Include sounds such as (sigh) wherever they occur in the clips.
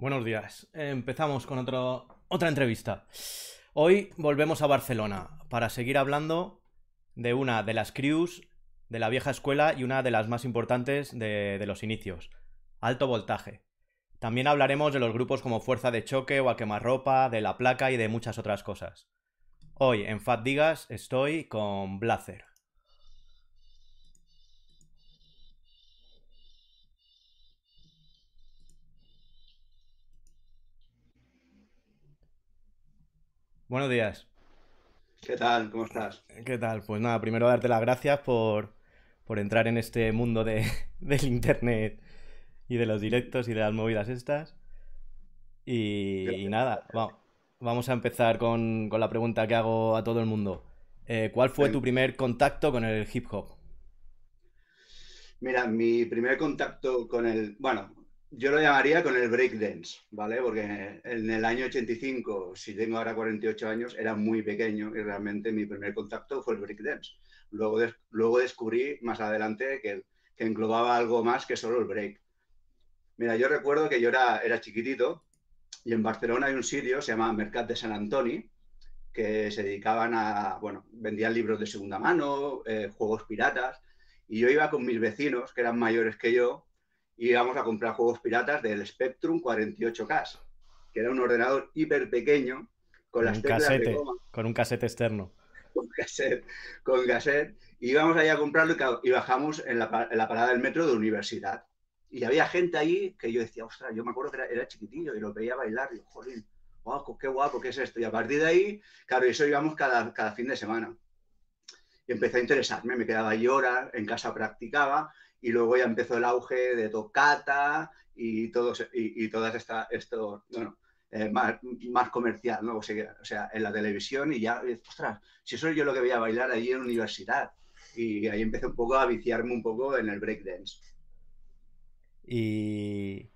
Buenos días. Empezamos con otra entrevista. Hoy volvemos a Barcelona para seguir hablando de una de las crews de la vieja escuela y una de las más importantes de, de los inicios, alto voltaje. También hablaremos de los grupos como Fuerza de Choque o A Quemarropa, de La Placa y de muchas otras cosas. Hoy en Fat Digas estoy con Blazer. Buenos días. ¿Qué tal? ¿Cómo estás? ¿Qué tal? Pues nada, primero darte las gracias por, por entrar en este mundo de, (laughs) del internet y de los directos y de las movidas estas. Y, y nada, va- vamos a empezar con, con la pregunta que hago a todo el mundo. Eh, ¿cuál fue tu primer contacto con el hip hop? Mira, mi primer contacto con el, bueno, yo lo llamaría con el breakdance, ¿vale? Porque en el año 85, si tengo ahora 48 años, era muy pequeño y realmente mi primer contacto fue el breakdance. Luego, luego descubrí más adelante que, que englobaba algo más que solo el break. Mira, yo recuerdo que yo era, era chiquitito y en Barcelona hay un sitio, se llama Mercat de Sant Antoni, que se dedicaban a, bueno, vendían libros de segunda mano, eh, juegos piratas, y yo iba con mis vecinos, que eran mayores que yo, y íbamos a comprar juegos piratas del Spectrum 48K, que era un ordenador hiper pequeño, con Con las un teclas de casete, goma, con un casete externo. con cassette, con cassette, y íbamos allá a comprarlo y, bajamos en la, pa- en la parada del metro de universidad. Y había gente ahí que yo decía, ostras, yo me acuerdo que era, era chiquitillo y lo veía bailar, y yo, jolín, guau, qué guapo, ¿qué es esto? Y a partir de ahí, claro, eso íbamos cada, cada fin de semana. Y empecé a interesarme, me quedaba ahí horas, en casa practicaba, y luego ya empezó el auge de tocata y, todos, y, todas esta, esto, bueno, eh, más, más comercial, ¿no? O sea, o sea, en la televisión y ya, ostras, si eso yo lo que veía bailar allí en universidad. Y ahí empecé un poco a viciarme un poco en el breakdance. Y,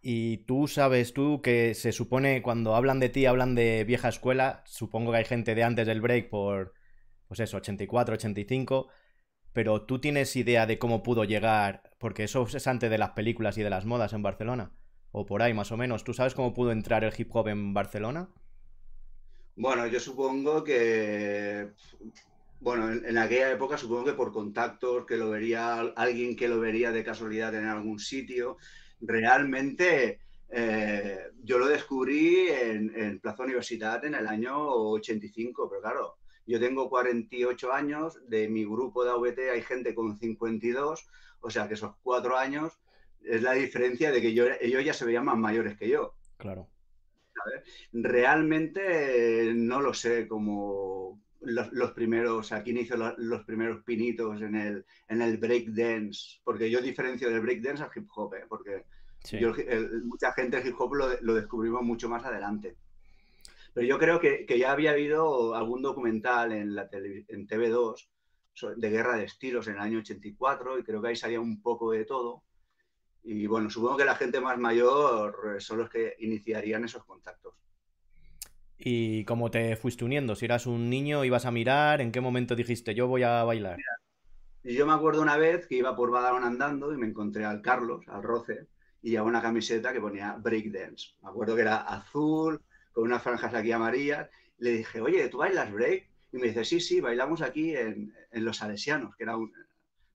y tú sabes tú que se supone cuando hablan de ti, hablan de vieja escuela, supongo que hay gente de antes del break por, pues eso, 84, 85, pero tú tienes idea de cómo pudo llegar, porque eso es antes de las películas y de las modas en Barcelona, o por ahí más o menos. ¿Tú sabes cómo pudo entrar el hip hop en Barcelona? Bueno, yo supongo que, bueno, en, aquella época supongo que por contactos, que lo vería al- alguien que lo vería de casualidad en algún sitio, realmente eh, yo lo descubrí en, en Plaza Universidad en el año 85, pero claro, yo tengo 48 años, de mi grupo de AVT hay gente con 52, o sea que esos cuatro años es la diferencia de que yo, ellos ya se veían más mayores que yo Claro. realmente eh, no lo sé como los, los primeros, aquí inicio los, los primeros pinitos en el, en el breakdance, porque yo diferencio del breakdance al hip hop, ¿eh? porque Sí. yo, el- mucha gente el hip hop lo, lo descubrimos mucho más adelante. Pero yo creo que, que ya había habido algún documental en, la tele- en TV2 so- de guerra de estilos en el año 84 y creo que ahí salía un poco de todo. Y bueno, supongo que la gente más mayor son los que iniciarían esos contactos. ¿Y cómo te fuiste uniendo? Si eras un niño, ibas a mirar, ¿en qué momento dijiste yo voy a bailar? Y yo me acuerdo una vez que iba por Badalona andando y me encontré al Carlos, al Roce, y llevaba una camiseta que ponía breakdance. Me acuerdo que era azul, con unas franjas aquí amarillas. Le dije, oye, ¿tú bailas break? Y me dice, sí, sí, bailamos aquí en, en Los Salesianos, que era un,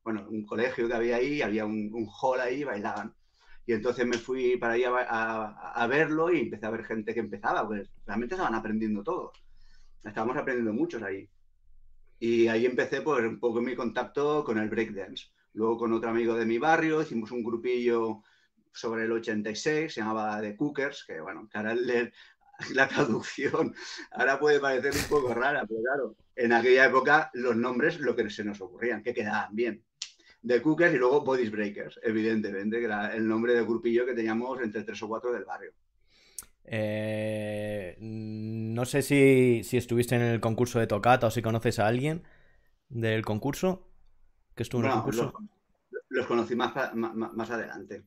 bueno, un colegio que había ahí, había un, un hall ahí, bailaban. Y entonces me fui para allá a, a- a verlo y empecé a ver gente que empezaba, pues realmente estaban aprendiendo todos. Estábamos aprendiendo muchos ahí. Y ahí empecé pues un poco mi contacto con el breakdance. Luego con otro amigo de mi barrio hicimos un grupillo sobre el 86, se llamaba The Cookers, que bueno, que ahora leer (laughs) la traducción ahora puede parecer un poco rara, pero claro, en aquella época los nombres lo que se nos ocurrían, que quedaban bien. The Cookers y luego Bodies Breakers, evidentemente, que era el nombre del grupillo que teníamos entre tres o cuatro del barrio. Eh, no sé si, si estuviste en el concurso de Tocata o si conoces a alguien del concurso que estuvo en el los, conocí más adelante.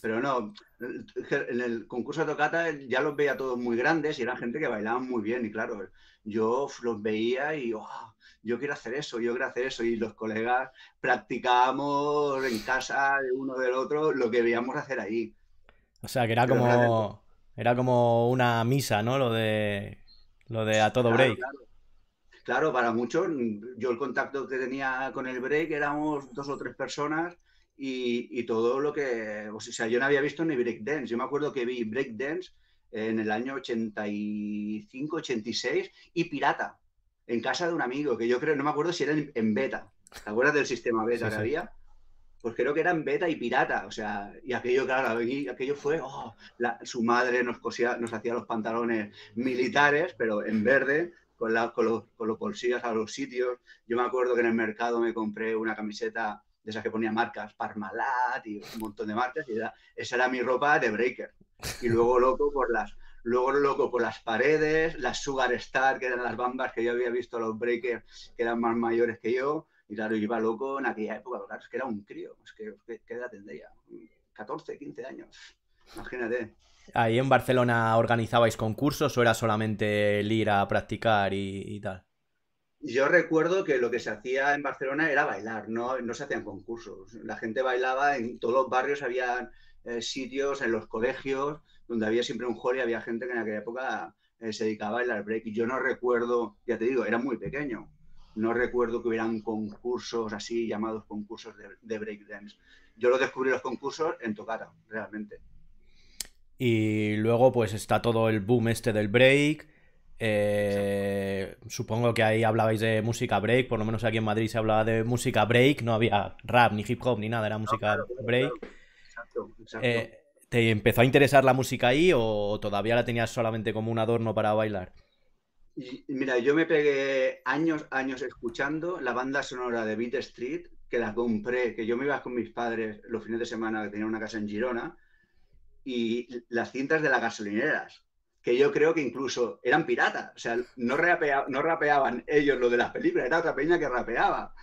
Pero no, en el concurso de tocata ya los veía todos muy grandes y eran gente que bailaban muy bien. Y claro, yo los veía y "Oh, yo quiero hacer eso, yo quiero hacer eso. Y los colegas practicábamos en casa de uno del otro lo que veíamos hacer ahí. O sea, que era como. Era como una misa, ¿no? Lo de. Lo de a todo break. Claro, para muchos, yo el contacto que tenía con el break éramos dos o tres personas y, todo lo que. O sea, yo no había visto ni break dance. Yo me acuerdo que vi break dance en el año 85, 86 y pirata en casa de un amigo, que yo creo, no me acuerdo si era en, beta. ¿Te acuerdas del sistema beta que había? Pues creo que eran beta y pirata, o sea, y aquello, claro, aquello fue, oh, su madre nos cosía, nos hacía los pantalones militares, pero en verde, con, la, con, los, con los bolsillos a los sitios. Yo me acuerdo que en el mercado me compré una camiseta de esas que ponía marcas, Parmalat y un montón de marcas, y esa era mi ropa de breaker. Y luego loco por las, luego loco por las paredes, las Sugar Star, que eran las bambas que yo había visto los breakers, que eran más mayores que yo, y claro, iba loco en aquella época, claro, es que era un crío, es que, ¿qué edad tendría? 14, 15 años, imagínate. ¿Ahí en Barcelona organizabais concursos o era solamente el ir a practicar y, tal? Yo recuerdo que lo que se hacía en Barcelona era bailar, no, no se hacían concursos. La gente bailaba, en todos los barrios había eh, sitios, en los colegios, donde había siempre un hall y había gente que en aquella época eh, se dedicaba a bailar break. Y yo no recuerdo, ya te digo, era muy pequeño, no recuerdo que hubieran concursos así, llamados concursos de, de breakdance. Yo lo descubrí los concursos en Tocata, realmente. Y luego pues está todo el boom este del break. Eh, supongo que ahí hablabais de música break, por lo menos aquí en Madrid se hablaba de música break, no había rap ni hip hop ni nada, era música break. Exacto, exacto. Eh, ¿Te empezó a interesar la música ahí o todavía la tenías solamente como un adorno para bailar? mira, yo me pegué años, años escuchando la banda sonora de Beat Street, que la compré, que yo me iba con mis padres los fines de semana, que tenía una casa en Girona, y las cintas de las gasolineras, que yo creo que incluso eran piratas, o sea, no, no rapeaban ellos lo de las películas, era otra peña que rapeaba.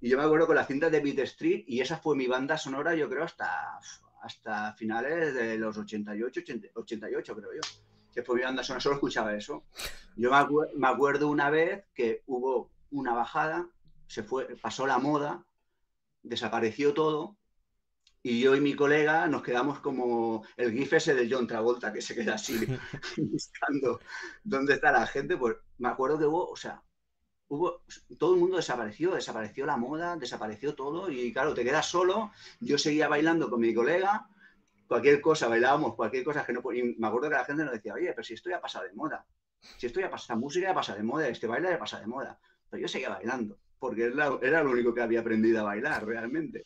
Y yo me acuerdo con las cintas de Beat Street y esa fue mi banda sonora, yo creo, hasta, hasta finales de los 88, 88 creo yo que fue mi banda sonora, solo escuchaba eso. Yo me, acuerdo una vez que hubo una bajada, se fue, pasó la moda, desapareció todo, y yo y mi colega nos quedamos como el gif ese de John Travolta, que se queda así (laughs) (laughs) buscando dónde está la gente. Pues me acuerdo que hubo, o sea, hubo, todo el mundo desapareció, desapareció la moda, desapareció todo, y claro, te quedas solo. Yo seguía bailando con mi colega, cualquier cosa, bailábamos, cualquier cosa que no... Y me acuerdo que la gente nos decía, oye, pero si esto ya pasa de moda, si esto ya pasa, esta música ya pasa de moda, este baile ya pasa de moda. Pero yo seguía bailando, porque era, lo único que había aprendido a bailar realmente.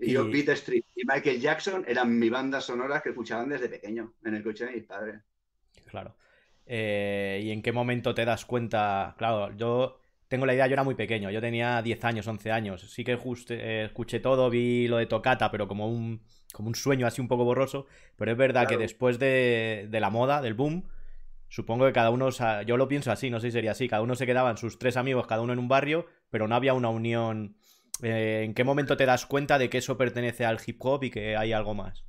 Y, yo, Beat Street y Michael Jackson eran mi banda sonora que escuchaban desde pequeño, en el coche de mis padres. Claro. Eh, ¿Y en qué momento te das cuenta? Claro, yo tengo la idea, yo era muy pequeño, yo tenía 10 años, 11 años. Sí que eh, escuché todo, vi lo de Tocata, pero como un como un sueño así un poco borroso, pero es verdad que después de, la moda, del boom, supongo que cada uno, yo lo pienso así, no sé si sería así, cada uno se quedaba en sus tres amigos, cada uno en un barrio, pero no había una unión. Eh, ¿En qué momento te das cuenta de que eso pertenece al hip hop y que hay algo más?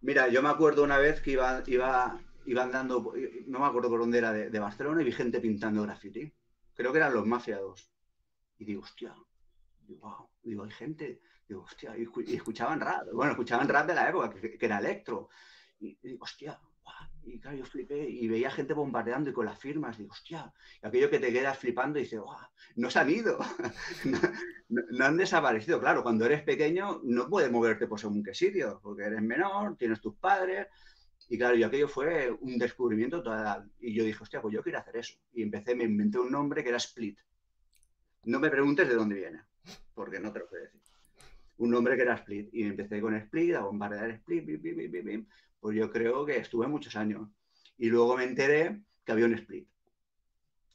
Mira, yo me acuerdo una vez que iba, iba, iba andando, no me acuerdo por dónde era, de, Barcelona y vi gente pintando graffiti. Creo que eran los mafiados. Y digo, hostia, wow, digo, hay gente, Digo, hostia, y, escuchaban rap. Bueno, escuchaban rap de la época, que, era electro. Y, digo, hostia, y claro, yo flipé y veía gente bombardeando y con las firmas, digo, hostia, y aquello que te quedas flipando y dices, no se han ido, (laughs) no, han desaparecido. Claro, cuando eres pequeño no puedes moverte por según qué sitio, porque eres menor, tienes tus padres, y claro, y aquello fue un descubrimiento total. Y yo dije, hostia, pues yo quiero hacer eso. Y empecé, me inventé un nombre que era Split. No me preguntes de dónde viene, porque no te lo puedo decir un nombre que era Split. Y empecé con Split, a bombardear Split, pues yo creo que estuve muchos años. Y luego me enteré que había un Split.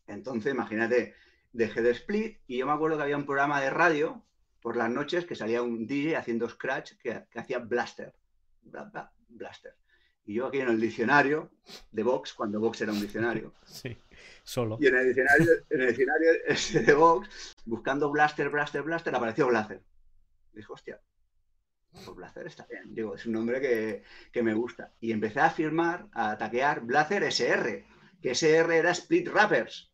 Entonces, imagínate, dejé de Split y yo me acuerdo que había un programa de radio por las noches que salía un DJ haciendo scratch que, hacía blaster. blaster. Y yo aquí en el diccionario de Vox, cuando Vox era un diccionario. (laughs) Sí, solo. Y en el diccionario, en el diccionario (laughs) de Vox, buscando blaster, blaster, blaster, apareció blaster. Dije, hostia, pues Blazer está bien. Digo, es un nombre que, me gusta. Y empecé a firmar, a taquear Blazer SR, que SR era Split Rappers.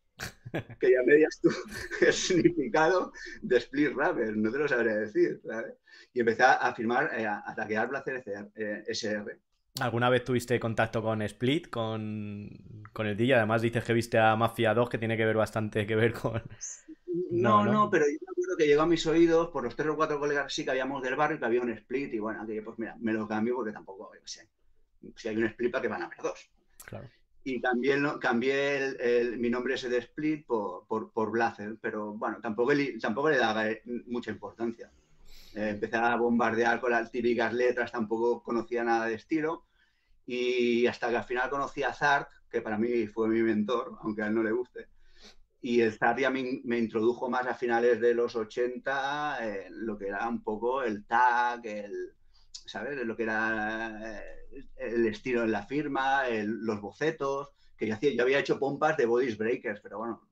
Que ya me digas tú (laughs) el significado de Split Rappers, no te lo sabría decir. Y empecé a firmar, eh, a, taquear Blazer SR. ¿Alguna vez tuviste contacto con Split, con, con el DJ? Además dices que viste a Mafia 2, que tiene que ver bastante que ver con... No, no, pero yo me acuerdo que llegó a mis oídos por los tres o cuatro colegas sí que habíamos del barrio que había un Split y bueno, aquello pues mira, me lo cambio porque tampoco, yo sé, si hay un Split para que van a haber dos. Claro. Y cambié, el, cambié el, mi nombre ese de Split por, por, por Blazer, pero bueno, tampoco, tampoco le daba eh, mucha importancia. Eh, empecé a bombardear con las típicas letras, tampoco conocía nada de estilo. Y hasta que al final conocí a Zart, que para mí fue mi mentor, aunque a él no le guste. Y el Zart ya me, me introdujo más a finales de los 80 en lo que era un poco el tag, el, ¿sabes? Lo que era eh, el estilo en la firma, los bocetos, que yo hacía. Yo había hecho pompas de bodies breakers, pero bueno,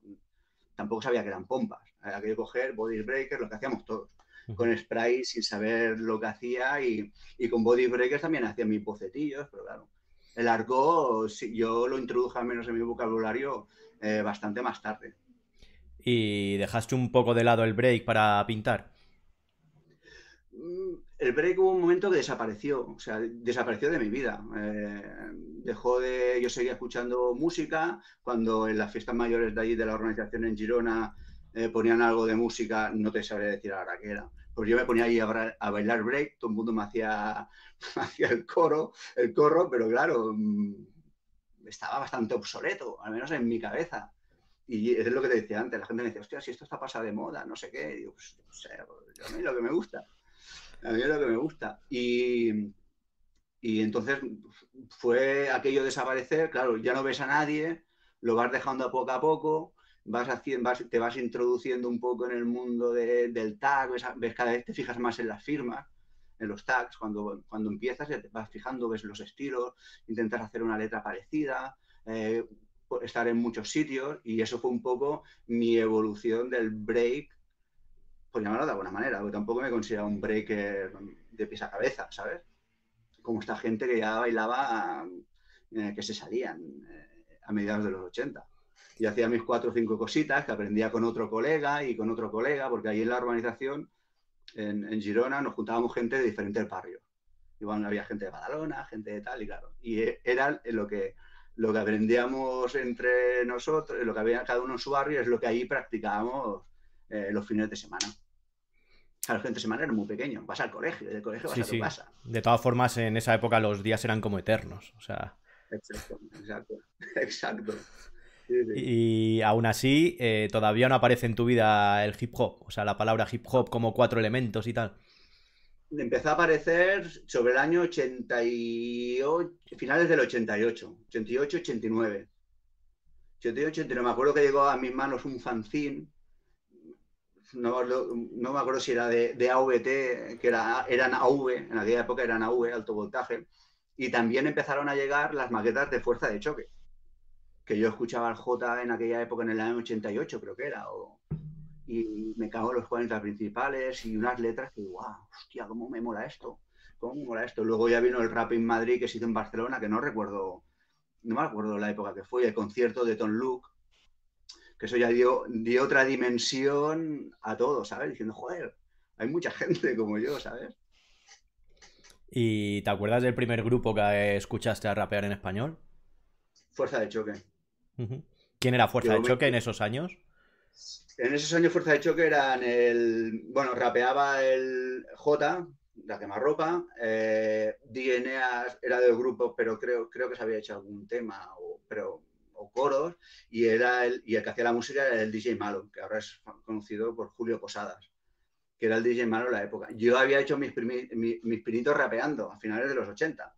tampoco sabía que eran pompas. Había que coger bodies breakers, lo que hacíamos todos con spray sin saber lo que hacía y, con body breakers también hacía mis bocetillos, pero claro, el arco yo lo introduje al menos en mi vocabulario eh, bastante más tarde. ¿Y dejaste un poco de lado el break para pintar? Mm, el break hubo un momento que desapareció, o sea, desapareció de mi vida. Eh, dejó de. Yo seguía escuchando música cuando en las fiestas mayores de allí de la organización en Girona eh, ponían algo de música, no te sabría decir ahora qué era. Pues yo me ponía ahí a, bailar break, todo el mundo (laughs) me hacía, el coro, el corro, pero claro, mm, estaba bastante obsoleto, al menos en mi cabeza. Y es lo que te decía antes, la gente me decía, hostia, si esto está pasado de moda, no sé qué. Y digo, pues, no sé, a mí es lo que me gusta. A mí es lo que me gusta. Y, y entonces fue aquello desaparecer, claro, ya no ves a nadie, lo vas dejando poco a poco, vas haciendo, te vas introduciendo un poco en el mundo del tag, ves, cada vez te fijas más en las firmas, en los tags, cuando, cuando empiezas vas fijando, ves los estilos, intentas hacer una letra parecida, eh, estar en muchos sitios y eso fue un poco mi evolución del break, por llamarlo de alguna manera, porque tampoco me considero un breaker de pies a cabeza, ¿sabes? Como esta gente que ya bailaba, eh, que se salían eh, a mediados de los 80 y hacía mis cuatro o cinco cositas que aprendía con otro colega y con otro colega, porque ahí en la urbanización, en, Girona, nos juntábamos gente de diferentes barrios. Igual había gente de Badalona, gente de tal, y claro. Y e, era lo que, lo que aprendíamos entre nosotros, lo que había cada uno en su barrio, es lo que ahí practicábamos eh, los fines de semana. A los fines de semana era muy pequeño, vas al colegio, del colegio vas a tu casa. De todas formas, en esa época los días eran como eternos, o sea... Exacto, exacto, (laughs) exacto. Y aún así, eh, todavía no aparece en tu vida el hip hop, o sea, la palabra hip hop como cuatro elementos y tal. Empezó a aparecer sobre el año 88, finales del 88, 88, 89. 88, 89. Me acuerdo que llegó a mis manos un fanzine, no, no me acuerdo si era de, de, AVT, que era, eran AV, en aquella época eran AV, alto voltaje, y también empezaron a llegar las maquetas de fuerza de choque que yo escuchaba al J en aquella época, en el año 88 creo que era, y me cago en los 40 principales y unas letras que, wow, hostia, cómo me mola esto, cómo me mola esto. Luego ya vino el rap en Madrid que se hizo en Barcelona, que no recuerdo, no me acuerdo la época que fue, el concierto de Tom Luke, que eso ya dio, dio otra dimensión a todo, ¿sabes? Diciendo, joder, hay mucha gente como yo, ¿sabes? ¿Y te acuerdas del primer grupo que escuchaste a rapear en español? Fuerza de choque. ¿Quién era Fuerza de Choque en esos años? En esos años Fuerza de Choque eran el... Bueno, rapeaba el J, la quemarropa. Eh, DNA era del grupo, pero creo, creo que se había hecho algún tema o, pero, o coros. Y, era el, y el que hacía la música era el DJ Malo, que ahora es conocido por Julio Posadas, que era el DJ Malo en la época. Yo había hecho mis, mis pinitos rapeando a finales de los 80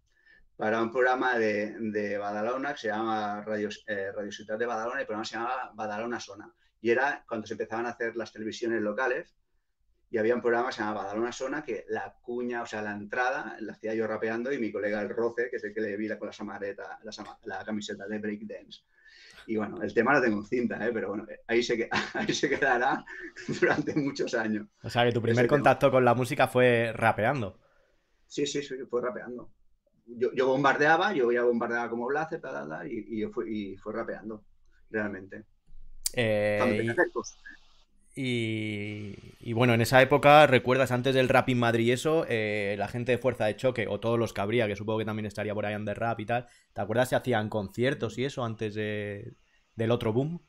para un programa de, de Badalona que se llama Radio, eh, Radio Ciudad de Badalona y el programa se llamaba Badalona Zona. Y era cuando se empezaban a hacer las televisiones locales y había un programa que se llamaba Badalona Zona que la cuña, o sea, la entrada la hacía yo rapeando y mi colega el Roce, que es el que le vi con la samareta, la, camiseta de breakdance. Y bueno, el tema lo tengo en cinta, ¿eh? pero bueno, ahí se, (laughs) ahí se quedará (laughs) durante muchos años. O sea, que tu primer contacto con la música fue rapeando. Sí, sí, sí, fue rapeando yo, bombardeaba, yo ya bombardeaba como Blazer, y, y, fue, y fue rapeando, realmente. Eh, Y, bueno, en esa época, ¿recuerdas antes del rap en Madrid y eso? Eh, la gente de Fuerza de Choque, o todos los que habría, que supongo que también estaría por ahí The Rap y tal, ¿te acuerdas si hacían conciertos y eso antes de, del otro boom?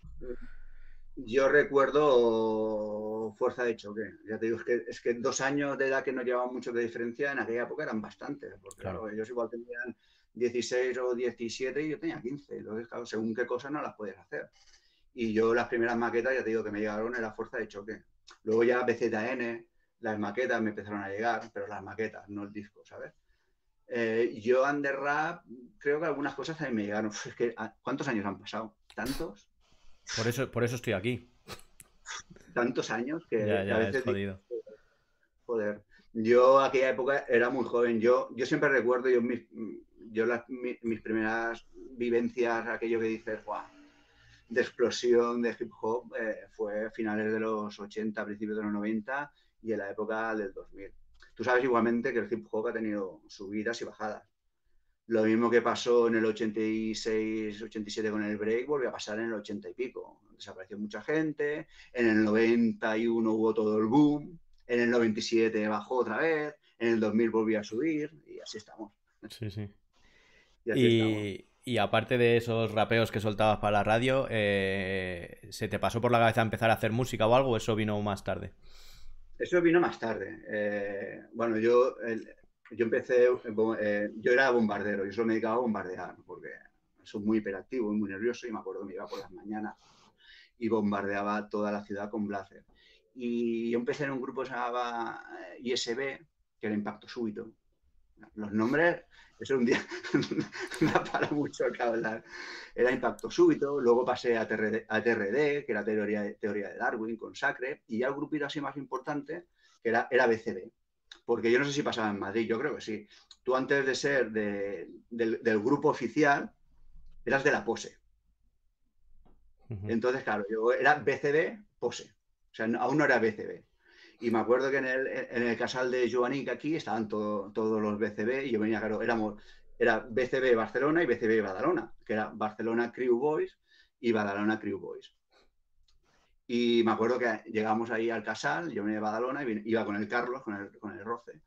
Yo recuerdo Fuerza de Choque. Ya te digo, es que, es que dos años de edad que no llevaban mucho de diferencia en aquella época eran bastantes, porque claro. ellos igual tenían 16 o 17 y yo tenía 15. Entonces, claro, según qué cosas no las puedes hacer. Y yo las primeras maquetas, ya te digo, que me llegaron era fuerza de choque. Luego ya BZN, las maquetas me empezaron a llegar, pero las maquetas, no el disco, ¿sabes? Eh, yo Under Rap, creo que algunas cosas también me llegaron. Es que, ah, ¿cuántos años han pasado? ¿Tantos? Por eso, por eso estoy aquí. Tantos años que, ya, a veces... jodido. Joder. Yo aquella época era muy joven. Yo, yo siempre recuerdo, yo, mis, yo las, mis, primeras vivencias, aquello que dices, guau, de explosión de hip hop eh, fue finales de los 80, principios de los 90 y en la época del 2000. Tú sabes igualmente que el hip hop ha tenido subidas y bajadas. Lo mismo que pasó en el 86, 87 con el break, volvió a pasar en el 80 y pico. Desapareció mucha gente, en el 91 hubo todo el boom, en el 97 bajó otra vez, en el 2000 volvió a subir y así estamos. Sí, sí. Y, y aparte de esos rapeos que soltabas para la radio, eh, ¿se te pasó por la cabeza empezar a hacer música o algo eso vino más tarde? Eso vino más tarde. Eh, bueno, yo, yo empecé, eh, yo era bombardero, yo solo me dedicaba a bombardear, porque soy muy hiperactivo y muy nervioso y me acuerdo que me iba por las mañanas y bombardeaba toda la ciudad con Blazer. Y yo empecé en un grupo que se llamaba ISB, que era Impacto Súbito. Los nombres eso un día (laughs) da para mucho que hablar. Era impacto súbito, luego pasé a TRD, que era teoría, teoría de Darwin con Sacre, y ya el grupito así más importante, que era, era BCB. Porque yo no sé si pasaba en Madrid, yo creo que sí. Tú antes de ser del, grupo oficial, eras de la pose. Entonces, claro, yo era BCB, pose. O sea, aún no era BCB. Y me acuerdo que en el, en el casal de Joanín, aquí estaban todos los BCB y yo venía, claro, éramos, era BCB Barcelona y BCB Badalona, que era Barcelona Crew Boys y Badalona Crew Boys. Y me acuerdo que llegamos ahí al casal, yo venía de Badalona y iba con el Carlos, con el, con el Roce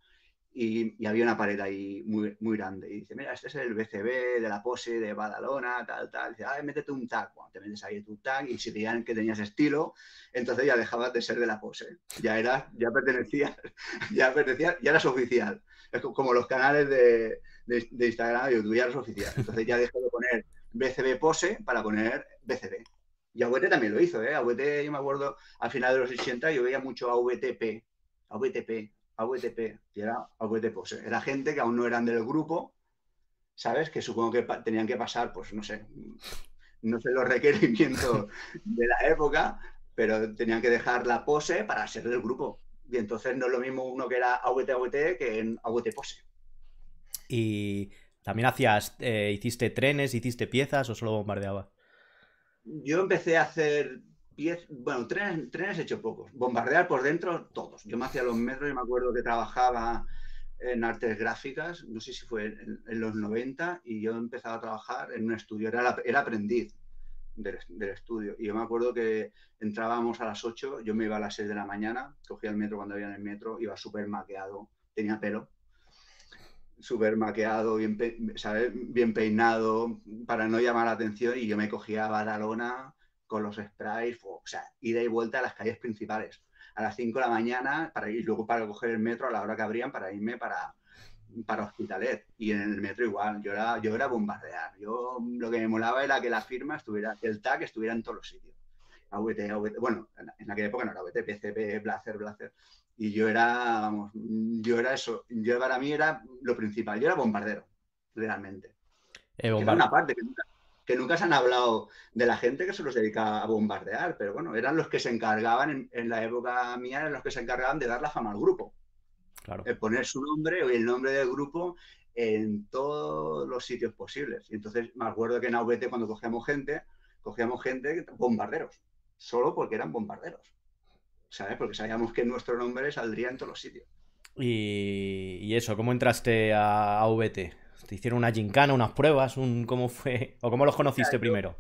y, había una pared ahí muy, muy grande. Y dice, mira, este es el BCB de la pose de Badalona, tal, tal. dice, ah, métete un tag. Bueno, te metes ahí tu tag y si veían que tenías estilo, entonces ya dejabas de ser de la pose. Ya eras, ya pertenecías, (laughs) ya pertenecías, ya eras oficial. Es como los canales de, de, Instagram y YouTube, ya eras oficial. Entonces ya dejé de poner BCB pose para poner BCB. Y AVT también lo hizo, ¿eh? AVT, yo me acuerdo, al final de los 80 yo veía mucho AVTP, AVTP, AVTP, y era AVT Era gente que aún no eran del grupo, ¿sabes? Que supongo que tenían que pasar, pues no sé, no sé los requerimientos de la época, pero tenían que dejar la pose para ser del grupo. Y entonces no es lo mismo uno que era AVT AVT que en AVT pose. Y también hacías, eh, hiciste trenes, hiciste piezas o solo bombardeabas? Yo empecé a hacer bueno, trenes, trenes he hecho pocos. Bombardear por dentro, todos. Yo me hacía los metros y me acuerdo que trabajaba en artes gráficas, no sé si fue en, los 90, y yo empezaba a trabajar en un estudio, era, era aprendiz del, estudio. Y yo me acuerdo que entrábamos a las 8, yo me iba a las 6 de la mañana, cogía el metro cuando había en el metro, iba súper maqueado, tenía pelo, súper maqueado, bien, bien peinado, para no llamar la atención, y yo me cogía Badalona con los sprays, o sea, ida y vuelta a las calles principales a las 5 de la mañana para ir luego para coger el metro a la hora que abrían para irme para, para Hospitalet. Y en el metro igual, yo era, yo era bombardear. Yo lo que me molaba era que la firma estuviera, el tag estuviera en todos los sitios. AVT, AVT, bueno, en, aquella época no era AVT, PCP, Blazer, Blazer. Y yo era, vamos, yo era eso. Yo para mí era lo principal. Yo era bombardero, realmente. Eh, era una parte que nunca, que nunca se han hablado de la gente que se los dedica a bombardear, pero bueno, eran los que se encargaban, en, la época mía, eran los que se encargaban de dar la fama al grupo. Claro. poner su nombre o el nombre del grupo en todos los sitios posibles. Y entonces me acuerdo que en AVT cuando cogíamos gente, cogíamos gente, bombarderos, solo porque eran bombarderos. ¿Sabes? Porque sabíamos que nuestro nombre saldría en todos los sitios. Y, eso, ¿cómo entraste a AVT? ¿Te hicieron una gincana, unas pruebas? Un, ¿Cómo fue? (laughs) ¿O cómo los conociste primero?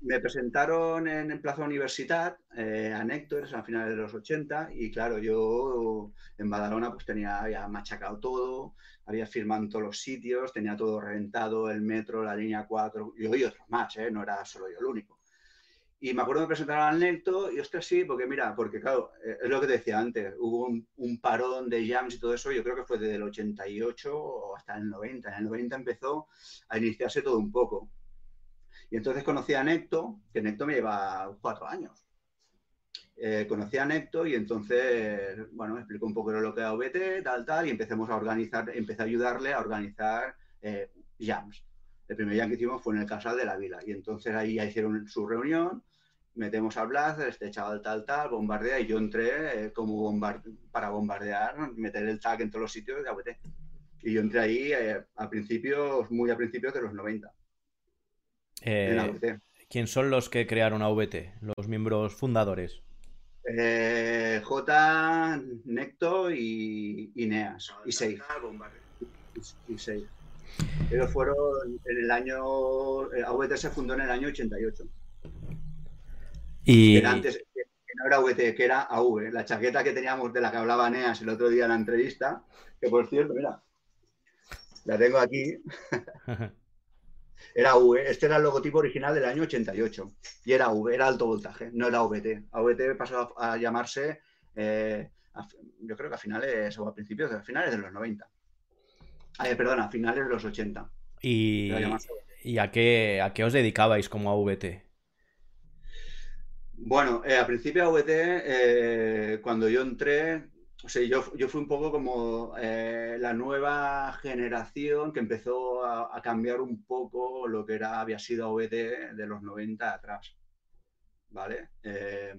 me presentaron en, Plaza Universidad eh, a Néctor, a finales de los 80, y claro, yo en Badalona pues tenía ya machacado todo, había firmado en todos los sitios, tenía todo reventado, el metro, la línea 4, yo y otros más, ¿eh? no era solo yo el único. Y me acuerdo de presentar al Necto y ostras, sí, porque mira, porque claro, eh, es lo que te decía antes, hubo un, parón de jams y todo eso, yo creo que fue desde el 88 hasta el 90. En el 90 empezó a iniciarse todo un poco. Y entonces conocí a Necto, que Necto me lleva cuatro años. Eh, conocí a Necto y entonces, bueno, me explicó un poco lo que era OBT, tal, tal, y empecemos a organizar, empecé a ayudarle a organizar eh, jams. El primer jam que hicimos fue en el Casal de la Vila. Y entonces ahí ya hicieron su reunión, metemos a Blas, este chaval tal, tal, bombardea, y yo entré eh, como para bombardear, meter el tag en todos los sitios de AVT. Y yo entré ahí a principios, muy a principios de los 90. Eh, ¿Quién son los que crearon AVT? Los miembros fundadores. Eh, J, Necto y Ineas. Y Seis. Y Seis. Ellos fueron en el año. Eh, AVT se fundó en el año 88. Y. antes, que no era AVT, que era AV. La chaqueta que teníamos de la que hablaba Neas el otro día en la entrevista, que por cierto, mira, la tengo aquí. (laughs) Era V, este era el logotipo original del año 88 y era V, era alto voltaje, no era VT. AVT pasó a, llamarse, eh, yo creo que a finales o a principios, a finales de los 90. perdón, a finales de los 80. ¿Y, ¿y a, qué, a qué os dedicabais como AVT? Bueno, eh, al principio AVT, eh, cuando yo entré, o sea, yo, yo fui un poco como eh, la nueva generación que empezó a, cambiar un poco lo que era, había sido AVT de los 90 atrás. ¿Vale? Eh,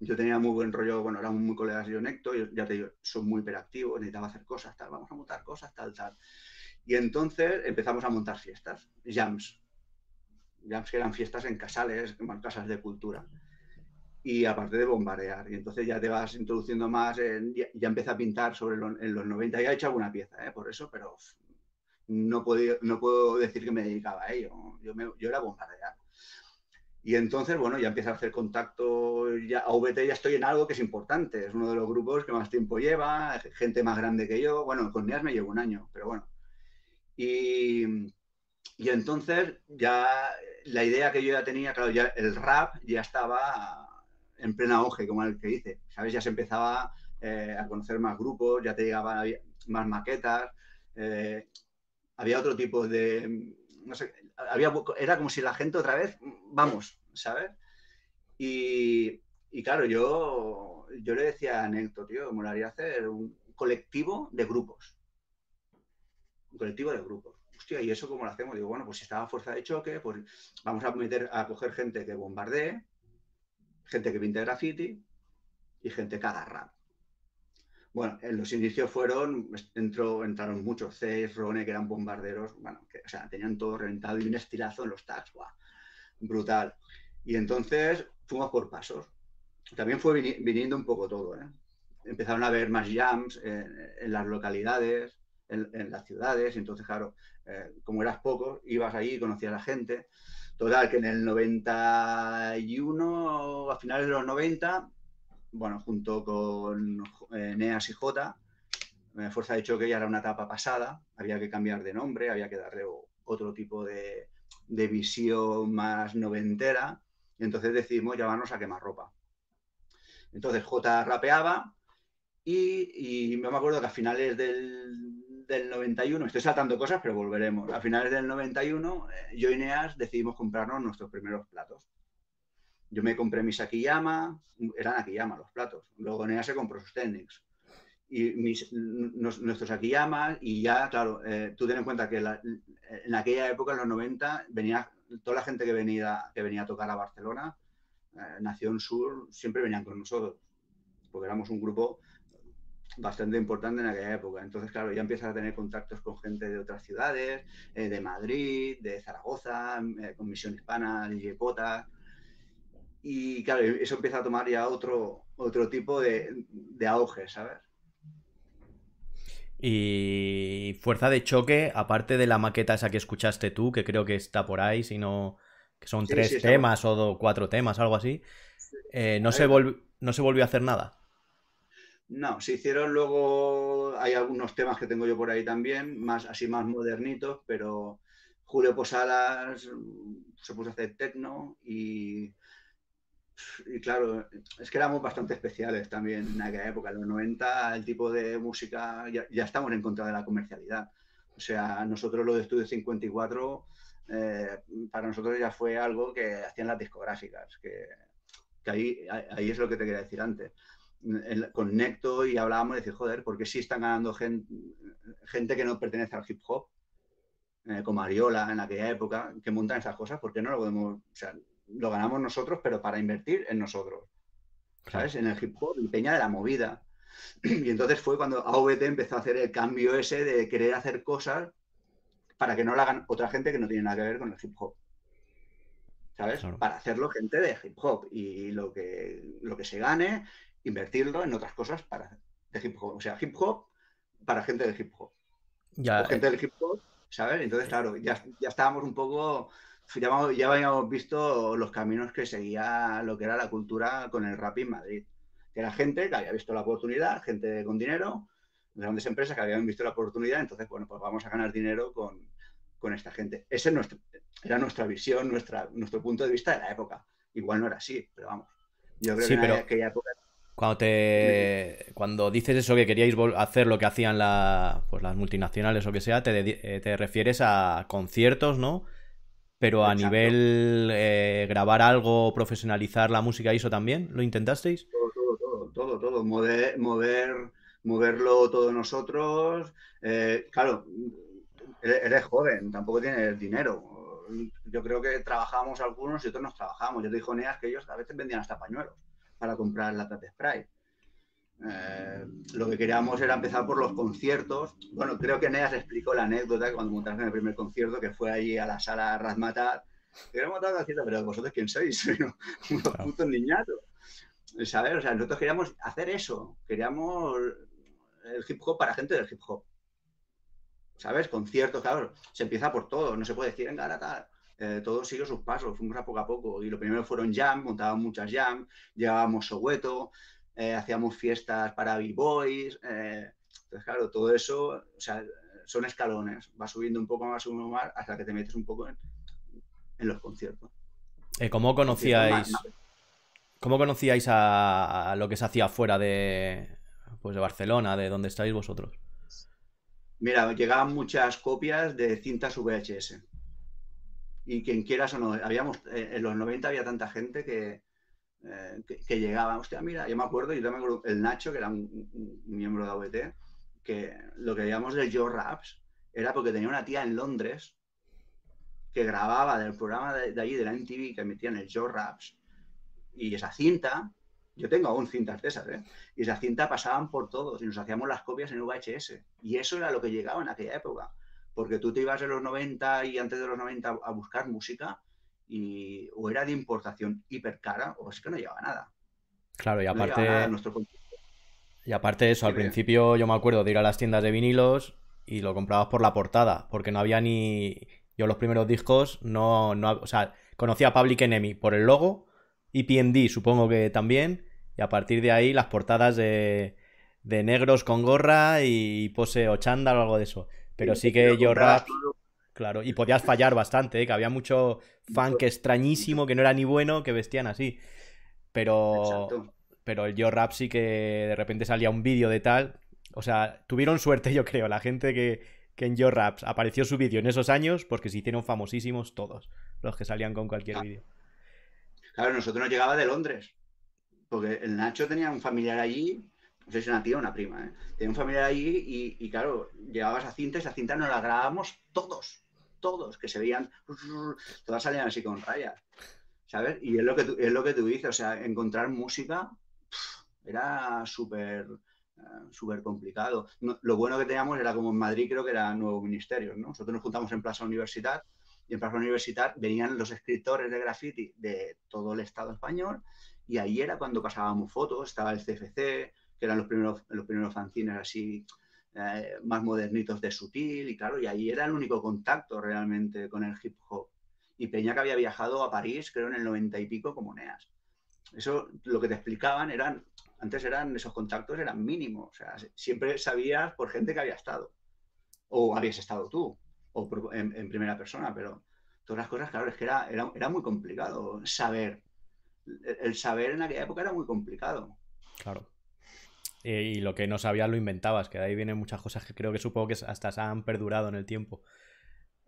yo tenía muy buen rollo, bueno, era muy colegas yo Necto, yo, ya te digo, son muy hiperactivos, necesitaba hacer cosas, tal, vamos a montar cosas, tal, tal. Y entonces empezamos a montar fiestas, jams. Jams que eran fiestas en casales, en casas de cultura y aparte de bombardear. Y entonces ya te vas introduciendo más, ya, ya empieza a pintar sobre en los 90. Ya he hecho alguna pieza, ¿eh? por eso, pero no, puedo, no puedo decir que me dedicaba a ello. Yo, yo era bombardear. Y entonces, bueno, ya empieza a hacer contacto, ya a VT ya estoy en algo que es importante, es uno de los grupos que más tiempo lleva, gente más grande que yo, bueno, con NEAS me llevo un año, pero bueno. Y, y entonces ya la idea que yo ya tenía, claro, ya el rap ya estaba en plena auge, como el que dice, ¿sabes? Ya se empezaba eh, a conocer más grupos, ya te llegaban más maquetas, eh, había otro tipo de, no sé, había, era como si la gente otra vez, vamos, ¿sabes? Y, claro, yo, yo le decía a Néctor, tío, molaría hacer un colectivo de grupos. Un colectivo de grupos. Hostia, ¿y eso cómo lo hacemos? Digo, bueno, pues si estaba fuerza de choque, pues vamos a meter, a coger gente que bombardee, gente que pinta graffiti y gente que haga rap. Bueno, en los inicios fueron, entró, entraron muchos Cs, Rone, que eran bombarderos, bueno, que, o sea, tenían todo reventado y un estilazo en los tags, brutal. Y entonces fuimos por pasos. También fue viniendo un poco todo, ¿eh? Empezaron a haber más jams en las localidades, en, las ciudades, entonces, claro, eh, como eras poco, ibas ahí, conocías a la gente, Total, que en el 91, a finales de los 90, bueno, junto con eh, Neas y J, eh, Fuerza de Choque ya era una etapa pasada, había que cambiar de nombre, había que darle otro tipo de, visión más noventera, y entonces decidimos llamarnos a quemarropa. Entonces J rapeaba y, y me acuerdo que a finales del, del 91, estoy saltando cosas, pero volveremos. A finales del 91, eh, yo y Neas decidimos comprarnos nuestros primeros platos. Yo me compré mis Akiyama, eran Akiyama los platos. Luego Neas se compró sus Technics. Y mis, nuestros Akiyama, y ya, claro, eh, tú ten en cuenta que en aquella época, en los 90, venía toda la gente que venía, que venía a tocar a Barcelona, eh, Nación Sur, siempre venían con nosotros, porque éramos un grupo bastante importante en aquella época. Entonces, claro, ya empiezas a tener contactos con gente de otras ciudades, eh, de Madrid, de Zaragoza, eh, con Misión Hispana, de. Y claro, eso empieza a tomar ya otro, otro tipo de, de auge, ¿sabes? Y fuerza de choque, aparte de la maqueta esa que escuchaste tú, que creo que está por ahí, si no, que son tres temas o cuatro temas, algo así. Eh, no, se no se volvió a hacer nada. No, se hicieron luego, hay algunos temas que tengo yo por ahí también, más así más modernitos, pero Julio Posadas se puso a hacer techno y, claro, es que éramos bastante especiales también en aquella época, en los 90 el tipo de música, ya, estamos en contra de la comercialidad. O sea, nosotros lo de Estudio 54, eh, para nosotros ya fue algo que hacían las discográficas, que, que ahí, ahí es lo que te quería decir antes con Necto y hablábamos de decir, joder, ¿por qué sí están ganando gente, gente que no pertenece al hip hop? Eh, como Ariola en aquella época, que montan esas cosas, ¿por qué no lo podemos? O sea, lo ganamos nosotros, pero para invertir en nosotros, ¿sabes? En el hip hop, y peña de la movida. (clears throat) Y entonces fue cuando AVT empezó a hacer el cambio ese de querer hacer cosas para que no lo hagan otra gente que no tiene nada que ver con el hip hop. ¿Sabes? Para hacerlo gente de hip hop y lo que, lo que se gane invertirlo en otras cosas para de hip hop. O sea, hip hop para gente de hip hop. Ya, o gente del hip hop, ¿sabes? Entonces, claro, ya, ya estábamos un poco. Ya, ya habíamos visto los caminos que seguía lo que era la cultura con el rap en Madrid. Que era gente que había visto la oportunidad, gente con dinero, grandes empresas que habían visto la oportunidad. Entonces, bueno, pues vamos a ganar dinero con, con esta gente. Esa nuestro, era nuestra visión, nuestra, nuestro punto de vista de la época. Igual no era así, pero vamos. Yo creo que en aquella época cuando te cuando dices eso que queríais hacer lo que hacían pues las multinacionales o que sea, te, te refieres a conciertos, ¿no? Pero a nivel eh, grabar algo, profesionalizar la música, ¿eso también lo intentasteis? Todo, todo, todo, todo, todo. Mover, mover moverlo todos nosotros. Eh, claro, eres joven, tampoco tienes dinero. Yo creo que trabajamos algunos y otros nos trabajamos. Yo te dijo Neas que ellos a veces vendían hasta pañuelos para comprar la de spray. Eh, lo que queríamos era empezar por los conciertos. Bueno, creo que Neas explicó la anécdota cuando montamos en el primer concierto, que fue allí a la sala Razmatar. Queremos montar concierto, pero vosotros quién sois? (laughs) Unos putos niñatos. ¿Sabes? O sea, nosotros queríamos hacer eso. Queríamos el hip hop para gente del hip hop. ¿Sabes? Conciertos, claro. Se empieza por todo. No se puede decir, en tal eh, todo siguió sus pasos, fuimos a poco a poco. Y lo primero fueron jam, montábamos muchas jam, llevábamos Soweto, eh, hacíamos fiestas para B-Boys. Eh, entonces, claro, todo eso, o sea, son escalones. Va subiendo un poco más, subiendo más, hasta que te metes un poco en, los conciertos. ¿Cómo conocíais? ¿Cómo conocíais a, lo que se hacía fuera de, pues de Barcelona, de donde estáis vosotros? Mira, llegaban muchas copias de cintas VHS y quien quieras o no, habíamos, eh, en los 90 había tanta gente que, eh, que, llegaba, hostia, mira, yo me acuerdo, yo también acuerdo, el Nacho, que era un, miembro de AVT, que lo que llamamos de Joe Raps era porque tenía una tía en Londres que grababa del programa de, allí, de la MTV, que emitían el Joe Raps, y esa cinta, yo tengo aún cintas de esas, ¿eh? y esa cinta pasaban por todos y nos hacíamos las copias en VHS, y eso era lo que llegaba en aquella época porque tú te ibas en los 90 y antes de los 90 a buscar música y o era de importación hiper cara o es que no llevaba nada. Claro, y aparte... y aparte de eso, al principio yo me acuerdo de ir a las tiendas de vinilos y lo comprabas por la portada, porque no había ni... Yo los primeros discos no... no o sea, conocía a Public Enemy por el logo y PND supongo que también, y a partir de ahí las portadas de, de negros con gorra y pose o chándal o algo de eso. Pero sí que yo rap. Claro, y podías fallar bastante, ¿eh? que había mucho funk extrañísimo que no era ni bueno que vestían así. Pero. Pero el yo rap sí que de repente salía un vídeo de tal. O sea, tuvieron suerte, yo creo, la gente que, que en Yo Raps apareció su vídeo en esos años, porque se hicieron famosísimos todos los que salían con cualquier vídeo. Claro, nosotros nos llegaba de Londres, porque el Nacho tenía un familiar allí no sé si una tía o una prima, ¿eh? Tenía un familiar allí y, claro, llevabas a cinta y esa cinta nos la grabábamos todos, todos, que se veían, todas salían así con rayas, ¿sabes? Y es lo que tú, es lo que tú dices, o sea, encontrar música era súper eh, súper complicado. lo bueno que teníamos era como en Madrid creo que era nuevo ministerio, ¿no? Nosotros nos juntamos en Plaza Universidad y en Plaza Universidad venían los escritores de graffiti de todo el Estado español y ahí era cuando pasábamos fotos, estaba el CFC, que eran los primeros, los primeros fanzines así eh, más modernitos de sutil y claro, y ahí era el único contacto realmente con el hip hop. y Peña que había viajado a París, creo en el 90 y pico, como NEAS. Eso lo que te explicaban eran, antes eran esos contactos eran mínimos, o sea, siempre sabías por gente que había estado, o habías estado tú, o en, primera persona, pero todas las cosas, claro, es que era, era, muy complicado saber. El, saber en aquella época era muy complicado. Claro. Y, lo que no sabías lo inventabas, que de ahí vienen muchas cosas que creo que supongo que hasta se han perdurado en el tiempo.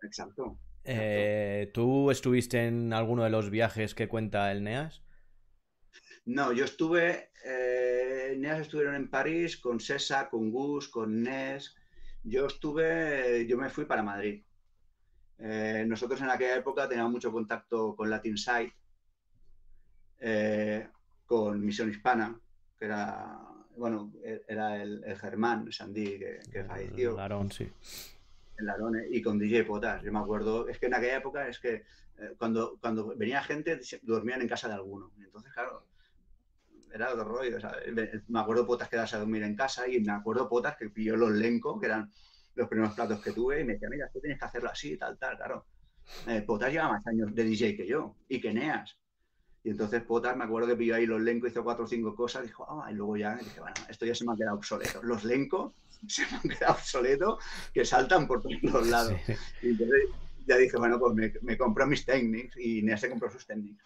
Exacto. Eh, ¿Tú estuviste en alguno de los viajes que cuenta el NEAS? No, yo estuve, eh, NEAS estuvieron en París con Sesa, con Gus, con Nes. Yo estuve, yo me fui para Madrid. Eh, nosotros en aquella época teníamos mucho contacto con Latin Side, con Misión Hispana, que era, bueno, era el, Germán Sandí que, que falleció. El Larón, sí. El Larón, y con DJ Potas. Yo me acuerdo, es que en aquella época es que cuando, cuando venía gente dormían en casa de alguno. Entonces, claro, era otro rollo. Me acuerdo potas quedarse a dormir en casa y me acuerdo potas que pilló los lenco, que eran los primeros platos que tuve, y me decía, mira, tú tienes que hacerlo así, tal, tal, claro. Eh, potas lleva más años de DJ que yo, y que Neas. Y entonces Potas, me acuerdo que pilló ahí los lenco, hizo cuatro o cinco cosas, dijo, ah, y luego ya dije, bueno, esto ya se me ha quedado obsoleto. Los lenco (laughs) se me han quedado obsoleto, que saltan por todos los lados. Y entonces ya dije, bueno, pues me, me compro mis técnicos y Neas se compró sus técnicos.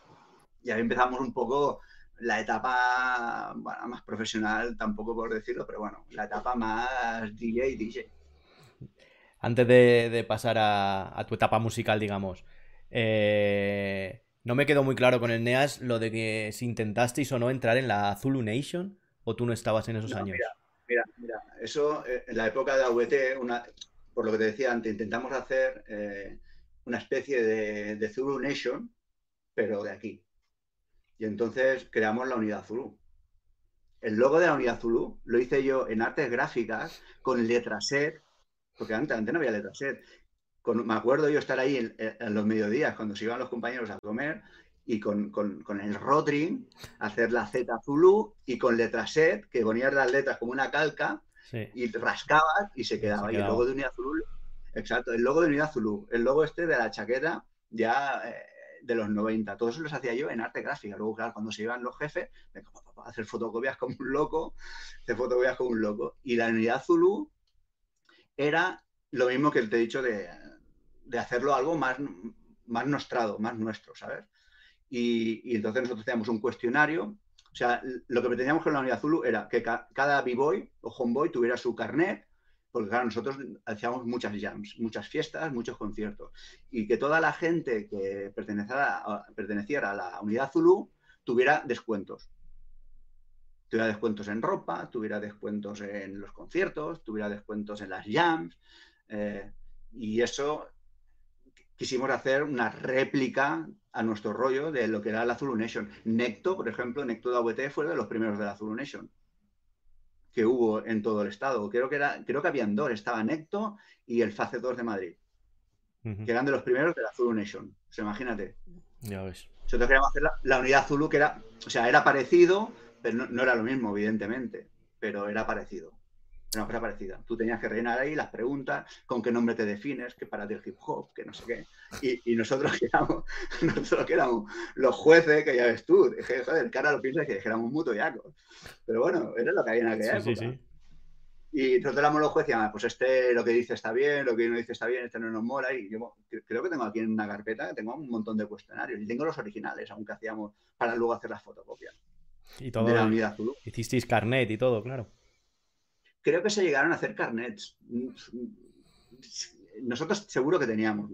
Y ahí empezamos un poco la etapa más profesional, tampoco por decirlo, pero bueno, la etapa más DJ DJ. Antes de, pasar a, tu etapa musical, digamos, eh, no me quedó muy claro con el NEAS lo de que si intentasteis o no entrar en la Zulu Nation o tú no estabas en esos años. Mira, mira, eso eh, en la época de AVT, una, por lo que te decía antes, intentamos hacer eh, una especie de, de Zulu Nation, pero de aquí, y entonces creamos la unidad Zulu. El logo de la unidad Zulu lo hice yo en artes gráficas con letra set, porque antes, no había letra set. Me acuerdo yo estar ahí en, los mediodías cuando se iban los compañeros a comer y con, el Rotring hacer la Z Zulu y con letra set, que ponías las letras como una calca y rascabas y se quedaba. ahí el logo de Unidad Zulu, exacto, el logo de Unidad Zulu, el logo este de la chaqueta ya eh, de los 90. Todo eso los hacía yo en arte gráfica. Luego, claro, cuando se iban los jefes, me hacer fotocopias como un loco, hacer fotocopias como un loco. Y la unidad Zulu era lo mismo que te he dicho de, hacerlo algo más, más nostrado, más nuestro, ¿sabes? Y, entonces nosotros teníamos un cuestionario. O sea, lo que pretendíamos con la unidad Zulu era que cada b-boy o homeboy tuviera su carnet porque claro, nosotros hacíamos muchas jams, muchas fiestas, muchos conciertos, y que toda la gente que perteneciera a la unidad Zulu tuviera descuentos. Tuviera descuentos en ropa, tuviera descuentos en los conciertos, tuviera descuentos en las jams, eh, y eso quisimos hacer una réplica a nuestro rollo de lo que era la Zulu Nation. Necto, por ejemplo, Necto de AVT fue de los primeros de la Zulu Nation que hubo en todo el estado. Creo que, era, creo que habían dos, estaba Necto y el FACE 2 de Madrid, que eran de los primeros de la Zulu Nation. O sea, imagínate. Ya ves. Nosotros queríamos hacer la, unidad Zulu, que era, o sea, era parecido, pero no, era lo mismo, evidentemente, pero era parecido. Era una cosa parecida. Tú tenías que rellenar ahí las preguntas, con qué nombre te defines, qué para ti el hip hop, que no sé qué. Y, nosotros, (laughs) que éramos, nosotros que éramos los jueces, que ya ves tú, dije, joder, cara lo piensas que éramos muy toyacos. Pero bueno, era lo que había en aquella época. Sí, sí. Y nosotros éramos los jueces y pues este lo que dice está bien, lo que no dice está bien, este no nos mola. Y yo creo que tengo aquí en una carpeta, tengo un montón de cuestionarios y tengo los originales, aunque hacíamos para luego hacer las fotocopias. Y todo. De la unidad Hicisteis carnet y todo, claro creo que se llegaron a hacer carnets. Nosotros seguro que teníamos.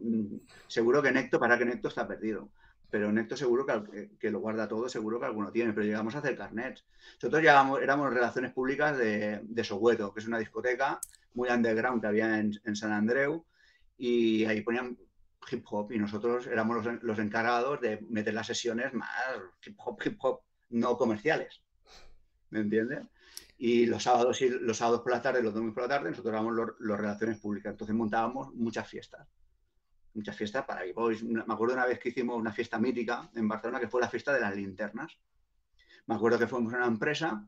Seguro que Necto, para que Necto está perdido. Pero Necto seguro que, lo guarda todo, seguro que alguno tiene, pero llegamos a hacer carnets. Nosotros llegamos, éramos relaciones públicas de, de Soweto, que es una discoteca muy underground que había en, San Andreu, y ahí ponían hip hop y nosotros éramos los, los, encargados de meter las sesiones más hip hop, hip hop, no comerciales. ¿Me entiendes? Y los sábados, y los sábados por la tarde, los domingos por la tarde, nosotros éramos las relaciones públicas. Entonces montábamos muchas fiestas. Muchas fiestas para que Me acuerdo una vez que hicimos una fiesta mítica en Barcelona, que fue la fiesta de las linternas. Me acuerdo que fuimos a una empresa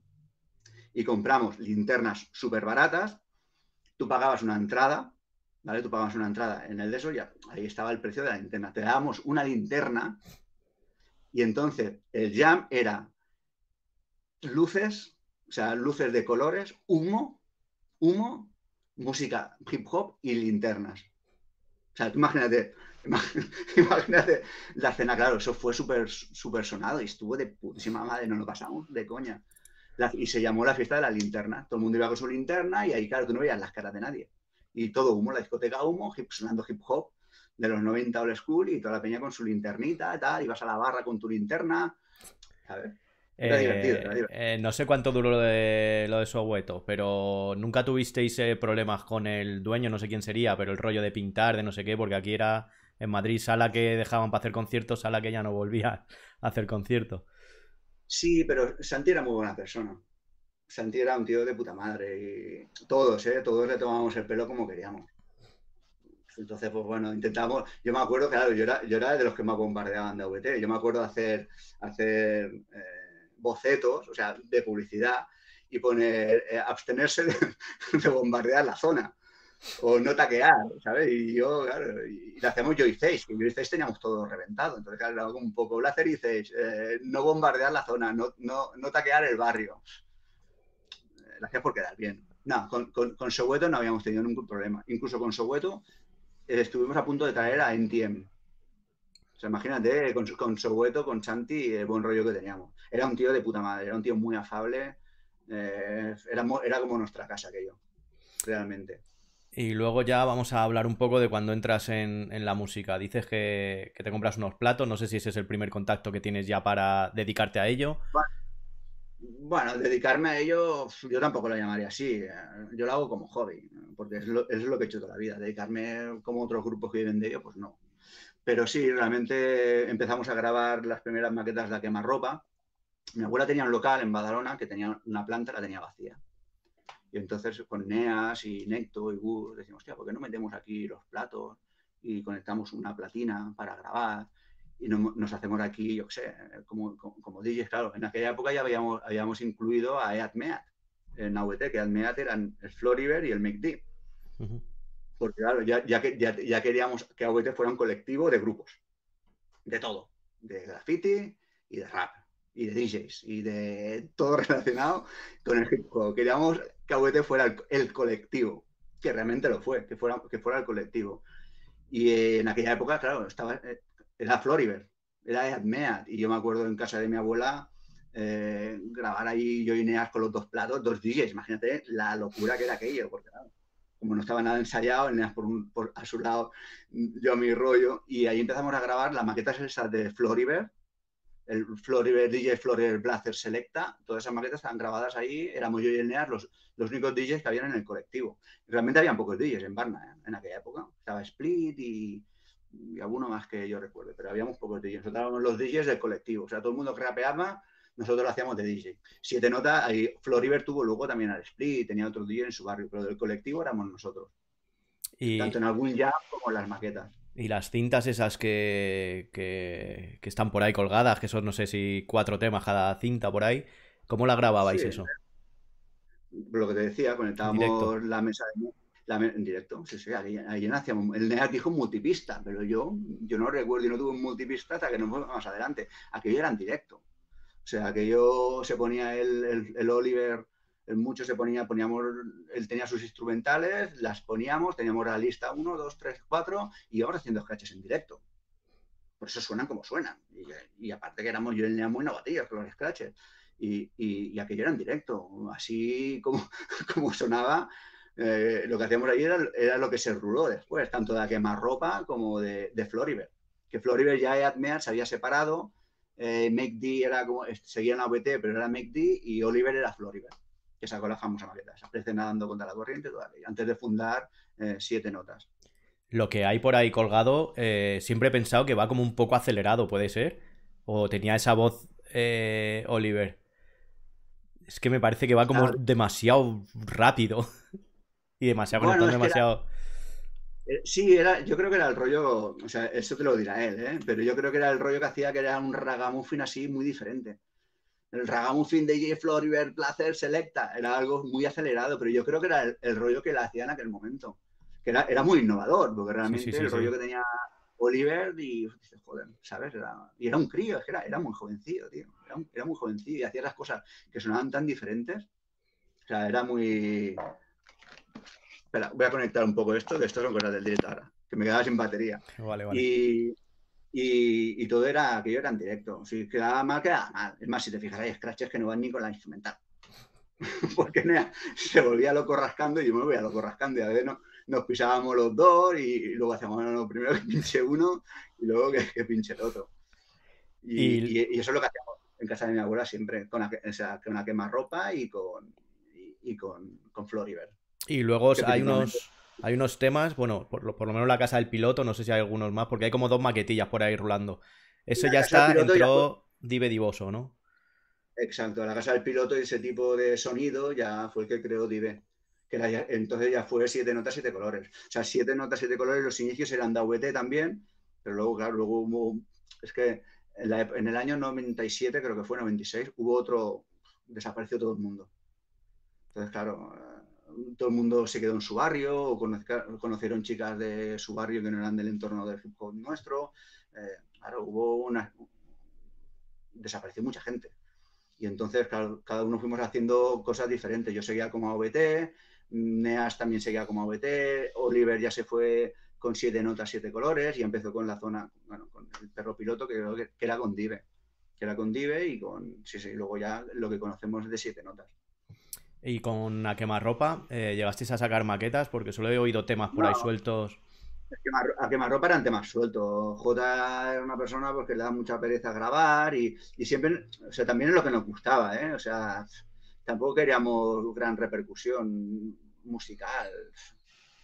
y compramos linternas súper baratas. Tú pagabas una entrada, ¿vale? Tú pagabas una entrada. En el de eso ya, ahí estaba el precio de la linterna. Te dábamos una linterna y entonces el jam era luces, o sea, luces de colores, humo, humo, música hip hop y linternas. O sea, imagínate, imagínate (laughs) la cena, claro, eso fue súper super sonado y estuvo de putísima madre, no lo pasamos de coña. y se llamó la fiesta de la linterna. Todo el mundo iba con su linterna y ahí, claro, tú no veías las caras de nadie. Y todo humo, la discoteca humo, hip, sonando hip hop de los 90 old school y toda la peña con su linternita y tal, ibas a la barra con tu linterna. ¿sabes? Era Eh, divertido, era divertido. eh, no sé cuánto duró lo de, lo de Soweto, pero nunca tuvisteis eh, problemas con el dueño, no sé quién sería, pero el rollo de pintar, de no sé qué, porque aquí era en Madrid sala que dejaban para hacer conciertos, sala que ya no volvía a hacer conciertos. Sí, pero Santi era muy buena persona. Santi era un tío de puta madre y todos, ¿eh? Todos le tomábamos el pelo como queríamos. Entonces, pues bueno, intentamos. Yo me acuerdo, claro, yo era, yo era de los que más bombardeaban de AVT. Yo me acuerdo de hacer, hacer eh, bocetos, o sea, de publicidad y poner eh, abstenerse de, (laughs) de bombardear la zona o no taquear, ¿sabes? Y yo, claro, y, y le hacíamos Joy Face, que Joy Face teníamos todo reventado. Entonces, claro, como un poco Blazer y Face, eh, no bombardear la zona, no, no, no taquear el barrio. Eh, Lo hacías por quedar bien. No, con, con, no habíamos tenido ningún problema. Incluso con Soweto estuvimos a punto de traer a NTM. O sea, imagínate, con, con con Chanti, el buen rollo que teníamos. Era un tío de puta madre, era un tío muy afable. eh, era, era como nuestra casa aquello, realmente. Y luego ya vamos a hablar un poco de cuando entras en, en la música. Dices que, que te compras unos platos, no sé si ese es el primer contacto que tienes ya para dedicarte a ello. Bueno, dedicarme a ello, yo tampoco lo llamaría así. eh, Yo lo hago como hobby, porque es lo, es lo que he hecho toda la vida. Dedicarme como otros grupos que viven de ello, pues no. Pero sí, realmente empezamos a grabar las primeras maquetas de A Quemarropa. Mi abuela tenía un local en Badalona que tenía una planta, la tenía vacía. Y entonces con Neas y Necto y Gus decimos, hostia, ¿por qué no metemos aquí los platos y conectamos una platina para grabar? y no- nos hacemos aquí, yo qué sé, como, como, como DJs, claro. En aquella época ya habíamos, habíamos incluido a Eat Meat en AVT, que Eat Meat eran el Floriver y el McD. Ujú. Porque claro, ya, ya, ya queríamos que AVT fuera un colectivo de grupos, de todo, de graffiti y de rap, y de DJs, y de todo (laughs) relacionado con el hip hop. Queríamos que AVT fuera el, el colectivo, que realmente lo fue, que fuera, que fuera el colectivo. Y eh, en aquella época, claro, estaba, eh, era Floriver, era Eat Meat, y yo me acuerdo en casa de mi abuela eh, grabar ahí yo y Neas con los dos platos, dos DJs, imagínate la locura que era aquello, porque claro, como no estaba nada ensayado, Neas por, por a su lado, yo a mi rollo, y ahí empezamos a grabar las maquetas esas de Floriver, el Floriver DJ Floriver Blazer Selecta, todas esas maquetas estaban grabadas ahí, éramos yo y el Neas los, los únicos DJs que habían en el colectivo. Realmente habían pocos DJs en Varna ¿eh? en aquella época, estaba Split y, y alguno más que yo recuerde, pero habíamos pocos DJs. Nosotros éramos los DJs del colectivo, o sea, todo el mundo que rapeaba, nosotros lo hacíamos de DJ. Siete notas, ahí Floriver tuvo luego también al Split, tenía otros DJs en su barrio, pero del colectivo éramos nosotros, Y, tanto en algún jam como en las maquetas. Y las cintas esas que, que, que están por ahí colgadas, que son no sé si cuatro temas cada cinta por ahí, ¿cómo la grababais Sí. eso? Lo que te decía, conectábamos directo. la mesa de, la en directo. Sí, sí, ahí, ahí. El NEAT dijo multipista, pero yo, yo no recuerdo y no tuve un multipista hasta que no fue más adelante. Aquello era en directo. O sea, aquello se ponía el, el, el Oliver, mucho se ponía, poníamos, él tenía sus instrumentales, las poníamos, teníamos la lista 1, 2, 3, 4 y íbamos haciendo scratches en directo. Por eso suenan como suenan. Y, aparte que éramos yo NEAT muy novatillos con los scratches. Y, aquello era en directo. Así como, (laughs) como sonaba, eh, lo que hacíamos ahí era, era, lo que se ruló después, tanto de quemarropa como de, de. Que Floriver ya de Atmeat se había separado, eh, MakeD era como, seguía en la VT, pero era MakeD y Oliver era Floriver, que sacó la famosa maqueta. Se aparece nadando contra la corriente toda ley, antes de fundar eh, siete notas. Lo que hay por ahí colgado, eh, siempre he pensado que va como un poco acelerado, ¿puede ser? ¿O tenía esa voz eh, Oliver? Es que me parece que va como Claro. demasiado rápido. (laughs) y demasiado Bueno, conectando era- demasiado. Eh, Sí, era, yo creo que era el rollo, o sea, eso te lo dirá él, ¿eh? pero yo creo que era el rollo que hacía que era un ragamuffin así muy diferente. El ragamuffin de J. Floriver, Placer, Selecta, era algo muy acelerado, pero yo creo que era el, el rollo que le hacía en aquel momento. Que era, era muy innovador, porque realmente el rollo que tenía Oliver y joder, ¿sabes? y era un crío, era, era muy jovencillo, tío. Era, era, muy jovencillo y hacía las cosas que sonaban tan diferentes. O sea, era muy... Espera, voy a conectar un poco esto, que esto son cosas del directo ahora, que me quedaba sin batería. Vale, vale. Y, y, todo era, aquello era en directo. Si quedaba mal, quedaba mal. Es más, si te fijas, hay scratches que no van ni con la instrumental. (laughs) Porque se volvía loco rascando y yo me voy a loco rascando y a veces no, nos pisábamos los dos y, luego hacíamos lo primero que pinche uno y luego que, pinche el otro. Y, eso es lo que hacíamos en casa de mi abuela siempre, con, o sea, con una quemarropa y con, y, con, con Floriver. Y luego hay unos, hay unos temas, bueno, por lo, por lo, menos la casa del piloto, no sé si hay algunos más, porque hay como dos maquetillas por ahí rulando. Eso ya está, entró Dive Divoso, ¿no? Exacto, la casa del piloto y ese tipo de sonido ya fue el que creó Dive que entonces ya fue siete notas, siete colores. O sea, siete notas, siete colores, los inicios eran AVT también, pero luego, claro, luego hubo, es que en, el año 97, creo que fue 96, hubo otro, desapareció todo el mundo. Entonces, claro, todo el mundo se quedó en su barrio, o conocieron chicas de su barrio que no eran del entorno del hip hop nuestro. Eh, claro, hubo una... desapareció mucha gente. Y entonces, claro, cada uno fuimos haciendo cosas diferentes. Yo seguía como AVT, Neas también seguía como OBT, Oliver ya se fue con siete notas, siete colores y empezó con la zona, bueno, con el perro piloto que creo que, era con Dive, que era con Dive y con, sí, sí, luego ya lo que conocemos de siete notas. Y con A Quemarropa, eh, ¿llegasteis a sacar maquetas? Porque solo he oído temas por ahí sueltos. A Quemarropa eran temas sueltos. J era una persona porque le da mucha pereza grabar y, y, siempre, o sea, también es lo que nos gustaba, ¿eh? O sea, tampoco queríamos gran repercusión musical.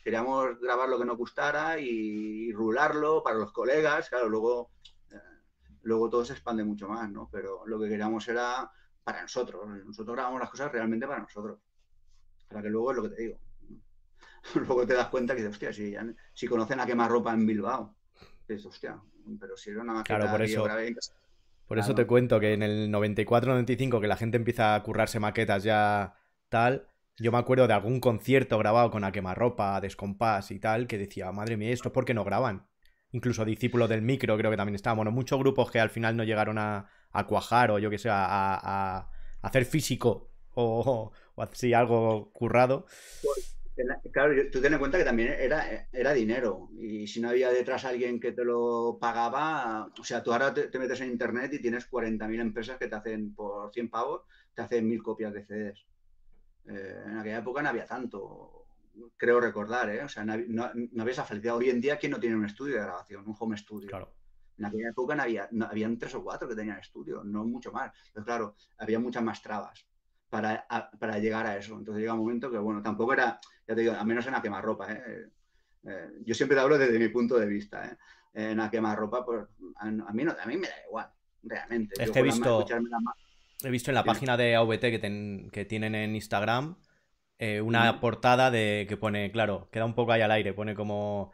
Queríamos grabar lo que nos gustara y rularlo para los colegas. Claro, luego, eh, luego todo se expande mucho más, ¿no? Pero lo que queríamos era para nosotros. Nosotros grabamos las cosas realmente para nosotros. Para que luego es lo que te digo. (laughs) luego te das cuenta que, hostia, si, si conocen a quemar ropa en Bilbao, dices, hostia, pero si era una claro, por eso. Por eso te cuento que en el 94-95, que la gente empieza a currarse maquetas ya tal, yo me acuerdo de algún concierto grabado con a quemarropa, descompás y tal, que decía, madre mía, ¿esto es porque no graban? Incluso discípulos del micro creo que también estaban. Bueno, muchos grupos que al final no llegaron a, cuajar o yo que sé, a, hacer físico o, o, así algo currado. Pues, Claro, tú ten en cuenta que también era, era dinero y si no había detrás alguien que te lo pagaba, o sea, tú ahora te, metes en internet y tienes 40.000 empresas que te hacen por 100 pavos, te hacen mil copias de CDs. Eh, en aquella época no había tanto, creo recordar, ¿eh? O sea, no, había esa felicidad. Hoy en día, ¿quién no tiene un estudio de grabación, un home studio? Claro. En aquella época no había, no, habían tres o cuatro que tenían estudio, no mucho más. Entonces, claro, había muchas más trabas para, para llegar a eso. Entonces llega un momento que, bueno, tampoco era, ya te digo, a menos en la quemarropa. ¿eh? Eh, yo siempre te hablo desde mi punto de vista. ¿eh? En la quemarropa, pues a, mí no, a mí me da igual, realmente. Es que he visto, he visto en la página de AVT que, que tienen en Instagram una portada de que pone, claro, queda un poco ahí al aire, pone como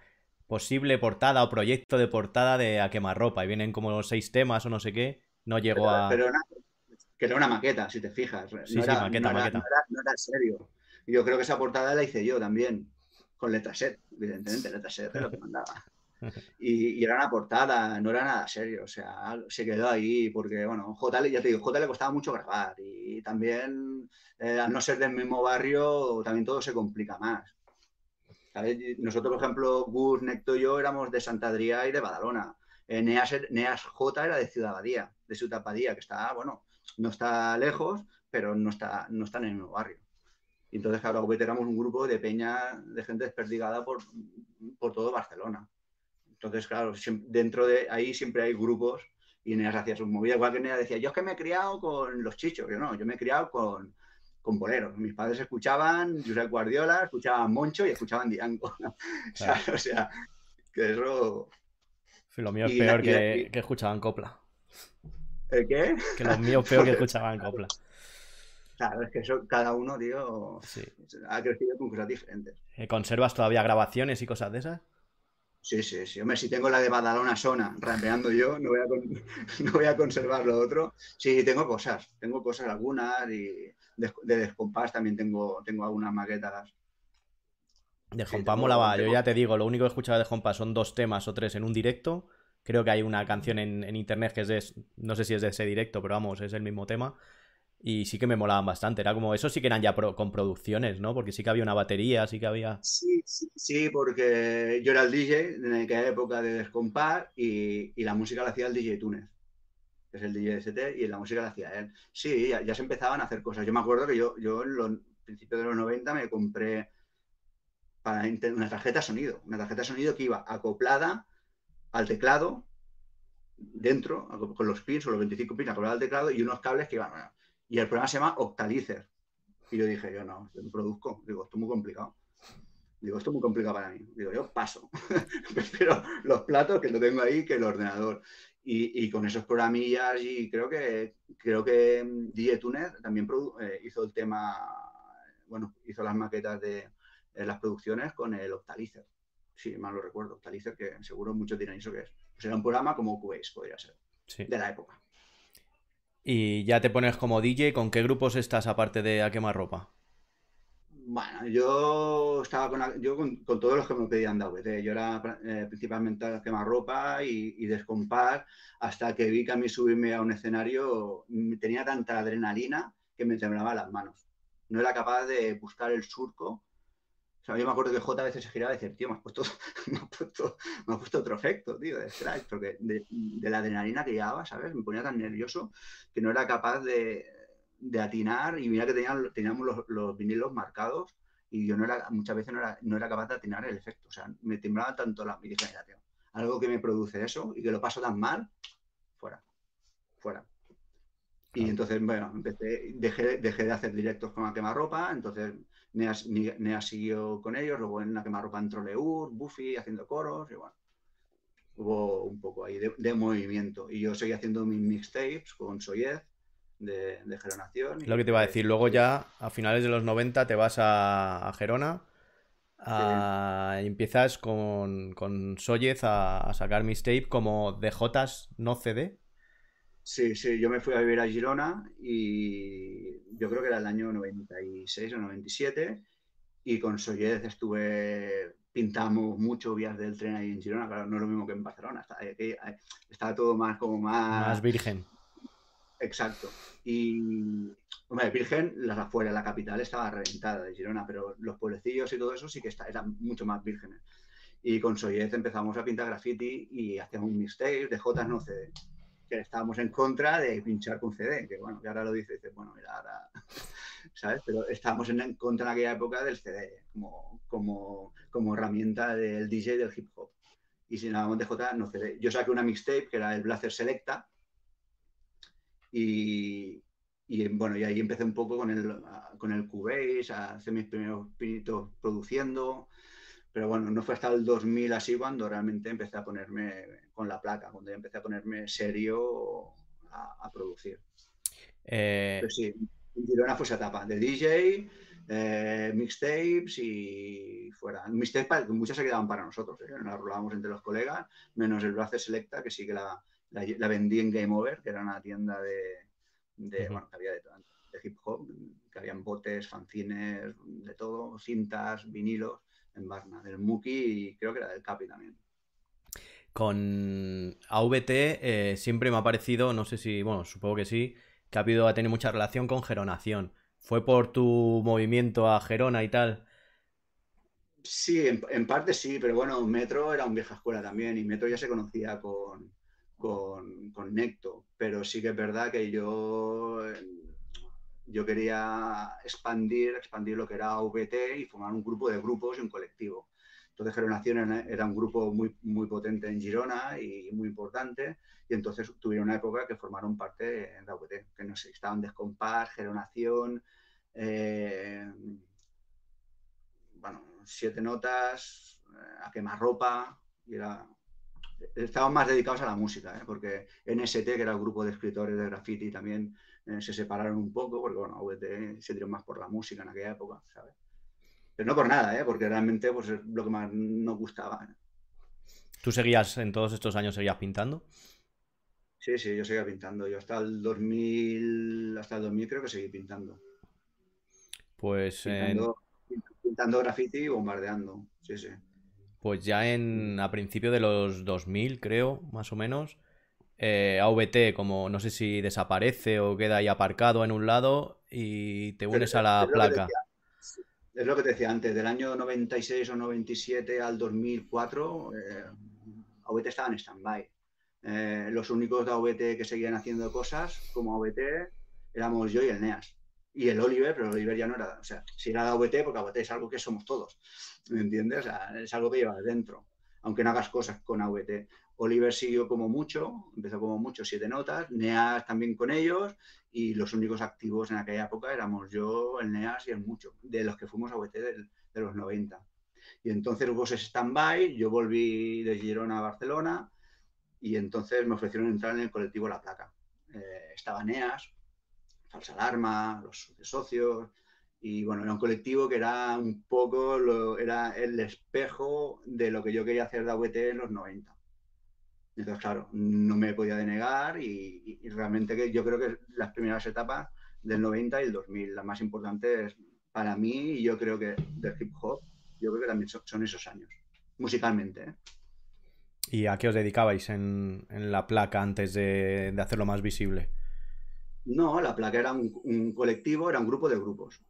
posible portada o proyecto de portada de a quemarropa y vienen como seis temas o no sé qué. No llegó a que era una maqueta, si te fijas. No era, maqueta, maqueta. No, era, serio. Y yo creo que esa portada la hice yo también, con letra set, evidentemente, letra set es lo que mandaba. (laughs) Y, era una portada, no era nada serio, o sea, se quedó ahí porque, bueno, J, ya te digo, J le costaba mucho grabar y también, eh, al no ser del mismo barrio, también todo se complica más. Nosotros, por ejemplo, Gus, Necto y yo éramos de Santa Adrià y de Badalona. Eh, Neas, Neas, J era de Ciudad Badía, de Ciudad Badía, que está, bueno, no está lejos, pero no está, no está en el mismo barrio. Y entonces, claro, éramos un grupo de peña, de gente desperdigada por, por todo Barcelona. Entonces, claro, dentro de ahí siempre hay grupos y Neas hacía sus movidas. Igual que Neas decía, yo es que me he criado con los chichos. Yo no, yo me he criado con, con boleros. Mis padres escuchaban Josep Guardiola, escuchaban Moncho y escuchaban Diango. (laughs) o, sea, que eso... Lo mío es peor que, que escuchaban copla. ¿El qué? Que los míos peor que (laughs) escuchaban copla. Claro, es que eso, cada uno, tío, ha crecido con cosas diferentes. Eh, ¿Conservas todavía grabaciones y cosas de esas? Sí, sí, sí. Hombre, si tengo la de Badalona Sona rampeando yo, no voy, a (laughs) no voy a conservar lo otro. Sí, tengo cosas. Tengo cosas algunas y de, de descompás también tengo, tengo algunas maquetas. De tengo- molaba, yo ya te digo, lo único que he escuchado de Hompa son dos temas o tres en un directo. Creo que hay una canción en, en internet que es de, no sé si es de ese directo, pero vamos, es el mismo tema. Y sí que me molaban bastante, era como, eso sí que eran ya pro- con producciones, ¿no? Porque sí que había una batería, sí que había... Sí, sí, sí, porque yo era el DJ en aquella época de Descompar y, y la música la hacía el DJ Túnez, que es el DJ ST, y la música la hacía él. Sí, ya, se empezaban a hacer cosas. Yo me acuerdo que yo, yo en los principios de los 90 me compré para una tarjeta sonido, una tarjeta sonido que iba acoplada al teclado, dentro, con los pins o los 25 pins acoplada al teclado y unos cables que iban... Y el programa se llama Octalizer. Y yo dije, yo no, yo no produzco. Digo, esto es muy complicado. Digo, esto es muy complicado para mí. Digo, yo paso. (laughs) Prefiero los platos que lo tengo ahí que el ordenador. Y, y con esos programillas y creo que creo que mm, DJ Tuner también produ- eh, hizo el tema, bueno, hizo las maquetas de eh, las producciones con el Octalizer. Sí, mal lo recuerdo. Octalizer, que seguro muchos dirán eso que es. Pues era un programa como Cubase, podría ser, Sí. de la época. Y ya te pones como DJ, ¿con qué grupos estás aparte de A Quemarropa? Bueno, yo estaba con, yo con, con todos los que me pedían AVT. Yo era eh, principalmente quemarropa y, y descompar hasta que vi que a mí subirme a un escenario mm, tenía tanta adrenalina que me temblaban las manos. No era capaz de buscar el surco. O sea, yo me acuerdo que J a veces se giraba y decía, tío, me has puesto, (laughs) me has puesto, me has puesto otro efecto, tío, de scratch, porque de, de la adrenalina que llevaba, ¿sabes? Me ponía tan nervioso que no era capaz de, de atinar y mira que tenían, teníamos los, los, vinilos marcados y yo no era, muchas veces no era, no era capaz de atinar el efecto. O sea, me temblaba tanto la... Y dije, mira, tío, algo que me produce eso y que lo paso tan mal, fuera, fuera. Y entonces, bueno, empecé, dejé, dejé de hacer directos con la quemarropa, entonces Nea, Nea, siguió con ellos, luego en la quemarropa entró Leur, Buffy haciendo coros, y bueno, hubo un poco ahí de, de movimiento. Y yo seguí haciendo mis mixtapes con Soyez, de, de Geronación. Lo que te iba a decir, luego ya a finales de los 90 te vas a, a Gerona a, sí. empiezas con, con Soyez a, a, sacar mixtape como DJs no CD. Sí, sí, yo me fui a vivir a Girona y yo creo que era el año 96 o 97 y con Soyez estuve, pintamos mucho vías del tren ahí en Girona, claro, no es lo mismo que en Barcelona, estaba, estaba todo más como más... Más virgen. Exacto. Y, hombre, Virgen, las afueras, la capital estaba reventada de Girona, pero los pueblecillos y todo eso sí que está, eran mucho más vírgenes. Y con Soyez empezamos a pintar graffiti y hacíamos mixtape de J no CD, que estábamos en contra de pinchar con CD, que bueno, que ahora lo dice, dice bueno, mira, ahora, (laughs) ¿sabes? Pero estábamos en contra en aquella época del CD, como, como, como herramienta del DJ del hip hop. Y si nada de J no CD. Yo saqué una mixtape que era el Blazer Selecta, y, y, bueno, y ahí empecé un poco con el, con el Cubase, a hacer mis primeros pinitos produciendo. Pero bueno, no fue hasta el 2000 así cuando realmente empecé a ponerme con la placa, cuando empecé a ponerme serio a, a producir. Eh... Pero sí, en Girona fue esa etapa de DJ, eh, mixtapes y fuera. Mixtapes muchas se quedaban para nosotros, ¿eh? nos las rolábamos entre los colegas, menos el Bracer Selecta, que sí que la, la, la, vendí en Game Over, que era una tienda de, de uh -huh. bueno, que había de, de, hip hop, que habían botes, fanzines, de todo, cintas, vinilos, en Barna, del Muki y creo que era del Capi también. Con AVT eh, siempre me ha parecido, no sé si, bueno, supongo que sí, que ha habido, ha tenido mucha relación con Geronación. ¿Fue por tu movimiento a Gerona y tal? Sí, en, en parte sí, pero bueno, Metro era un vieja escuela también y Metro ya se conocía con, con, con, Necto, pero sí que es verdad que yo, yo quería expandir, expandir lo que era VT y formar un grupo de grupos y un colectivo. Entonces Geronación era un grupo muy, muy potente en Girona y muy importante y entonces tuvieron una época que formaron parte de AVT, que no sé, estaban Descompás, Geronación, eh, bueno, siete notas, eh, a quemarropa y era estaban más dedicados a la música, ¿eh? porque NST, que era el grupo de escritores de graffiti, también eh, se separaron un poco, porque bueno, VT se tiró más por la música en aquella época, ¿sabes? Pero no por nada, ¿eh? porque realmente pues, es lo que más nos gustaba. ¿eh? ¿Tú seguías, en todos estos años, seguías pintando? Sí, sí, yo seguía pintando. Yo hasta el 2000, hasta el 2000 creo que seguí pintando. Pues... Pintando, pintando graffiti y bombardeando. Sí, sí. Pues ya en a principios de los 2000, creo, más o menos, eh, AVT como no sé si desaparece o queda ahí aparcado en un lado y te unes a la placa. es lo que te decía antes, del año 96 o 97 al 2004, eh, AVT estaba en stand-by. Eh, los únicos de AVT que seguían haciendo cosas como AVT éramos yo y el NEAS. Y el Oliver, pero el Oliver ya no era, o sea, si era de AVT, porque AVT es algo que somos todos, ¿me entiendes? O sea, es algo que llevas dentro, aunque no hagas cosas con AVT. Oliver siguió como mucho, empezó como mucho, siete notas, NEAS también con ellos, y los únicos activos en aquella época éramos yo, el NEAS y el mucho, de los que fuimos a AVT de, los 90. Y entonces hubo ese stand-by, yo volví de Girona a Barcelona, y entonces me ofrecieron entrar en el colectivo La Placa. Eh, estaba NEAS, Falsa Alarma, los socios, y bueno, era un colectivo que era un poco, lo, era el espejo de lo que yo quería hacer de AVT en los 90. Entonces, claro, no me podía denegar y, realmente que yo creo que las primeras etapas del 90 y el 2000, las más importantes para mí y yo creo que del hip hop, yo creo que también son, esos años, musicalmente. ¿eh? ¿Y a qué os dedicabais en, la placa antes de, hacerlo más visible? No, la placa era un, colectivo, era un grupo de grupos.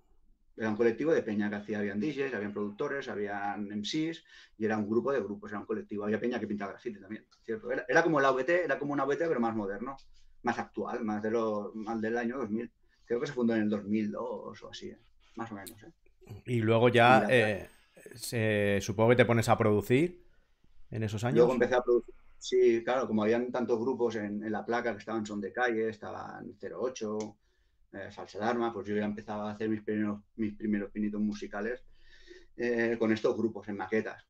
Era un colectivo de peña que hacía, habían DJs, habían productores, habían MCs, y era un grupo de grupos, era un colectivo. Había peña que pintaba grafiti también, ¿cierto? Era, como la AVT, era como una AVT, pero más moderno, más actual, más, de lo, más del año 2000. Creo que se fundó en el 2002 o así, ¿eh? más o menos. ¿eh? Y luego ya, eh, supongo que te pones a producir en esos años. Luego empecé a producir. Sí, claro, como habían tantos grupos en, la placa que estaban Son de Calle, estaban 08, eh, Falsa Alarma, pues yo ya empezaba a hacer mis primeros, mis primeros pinitos musicales eh, con estos grupos en maquetas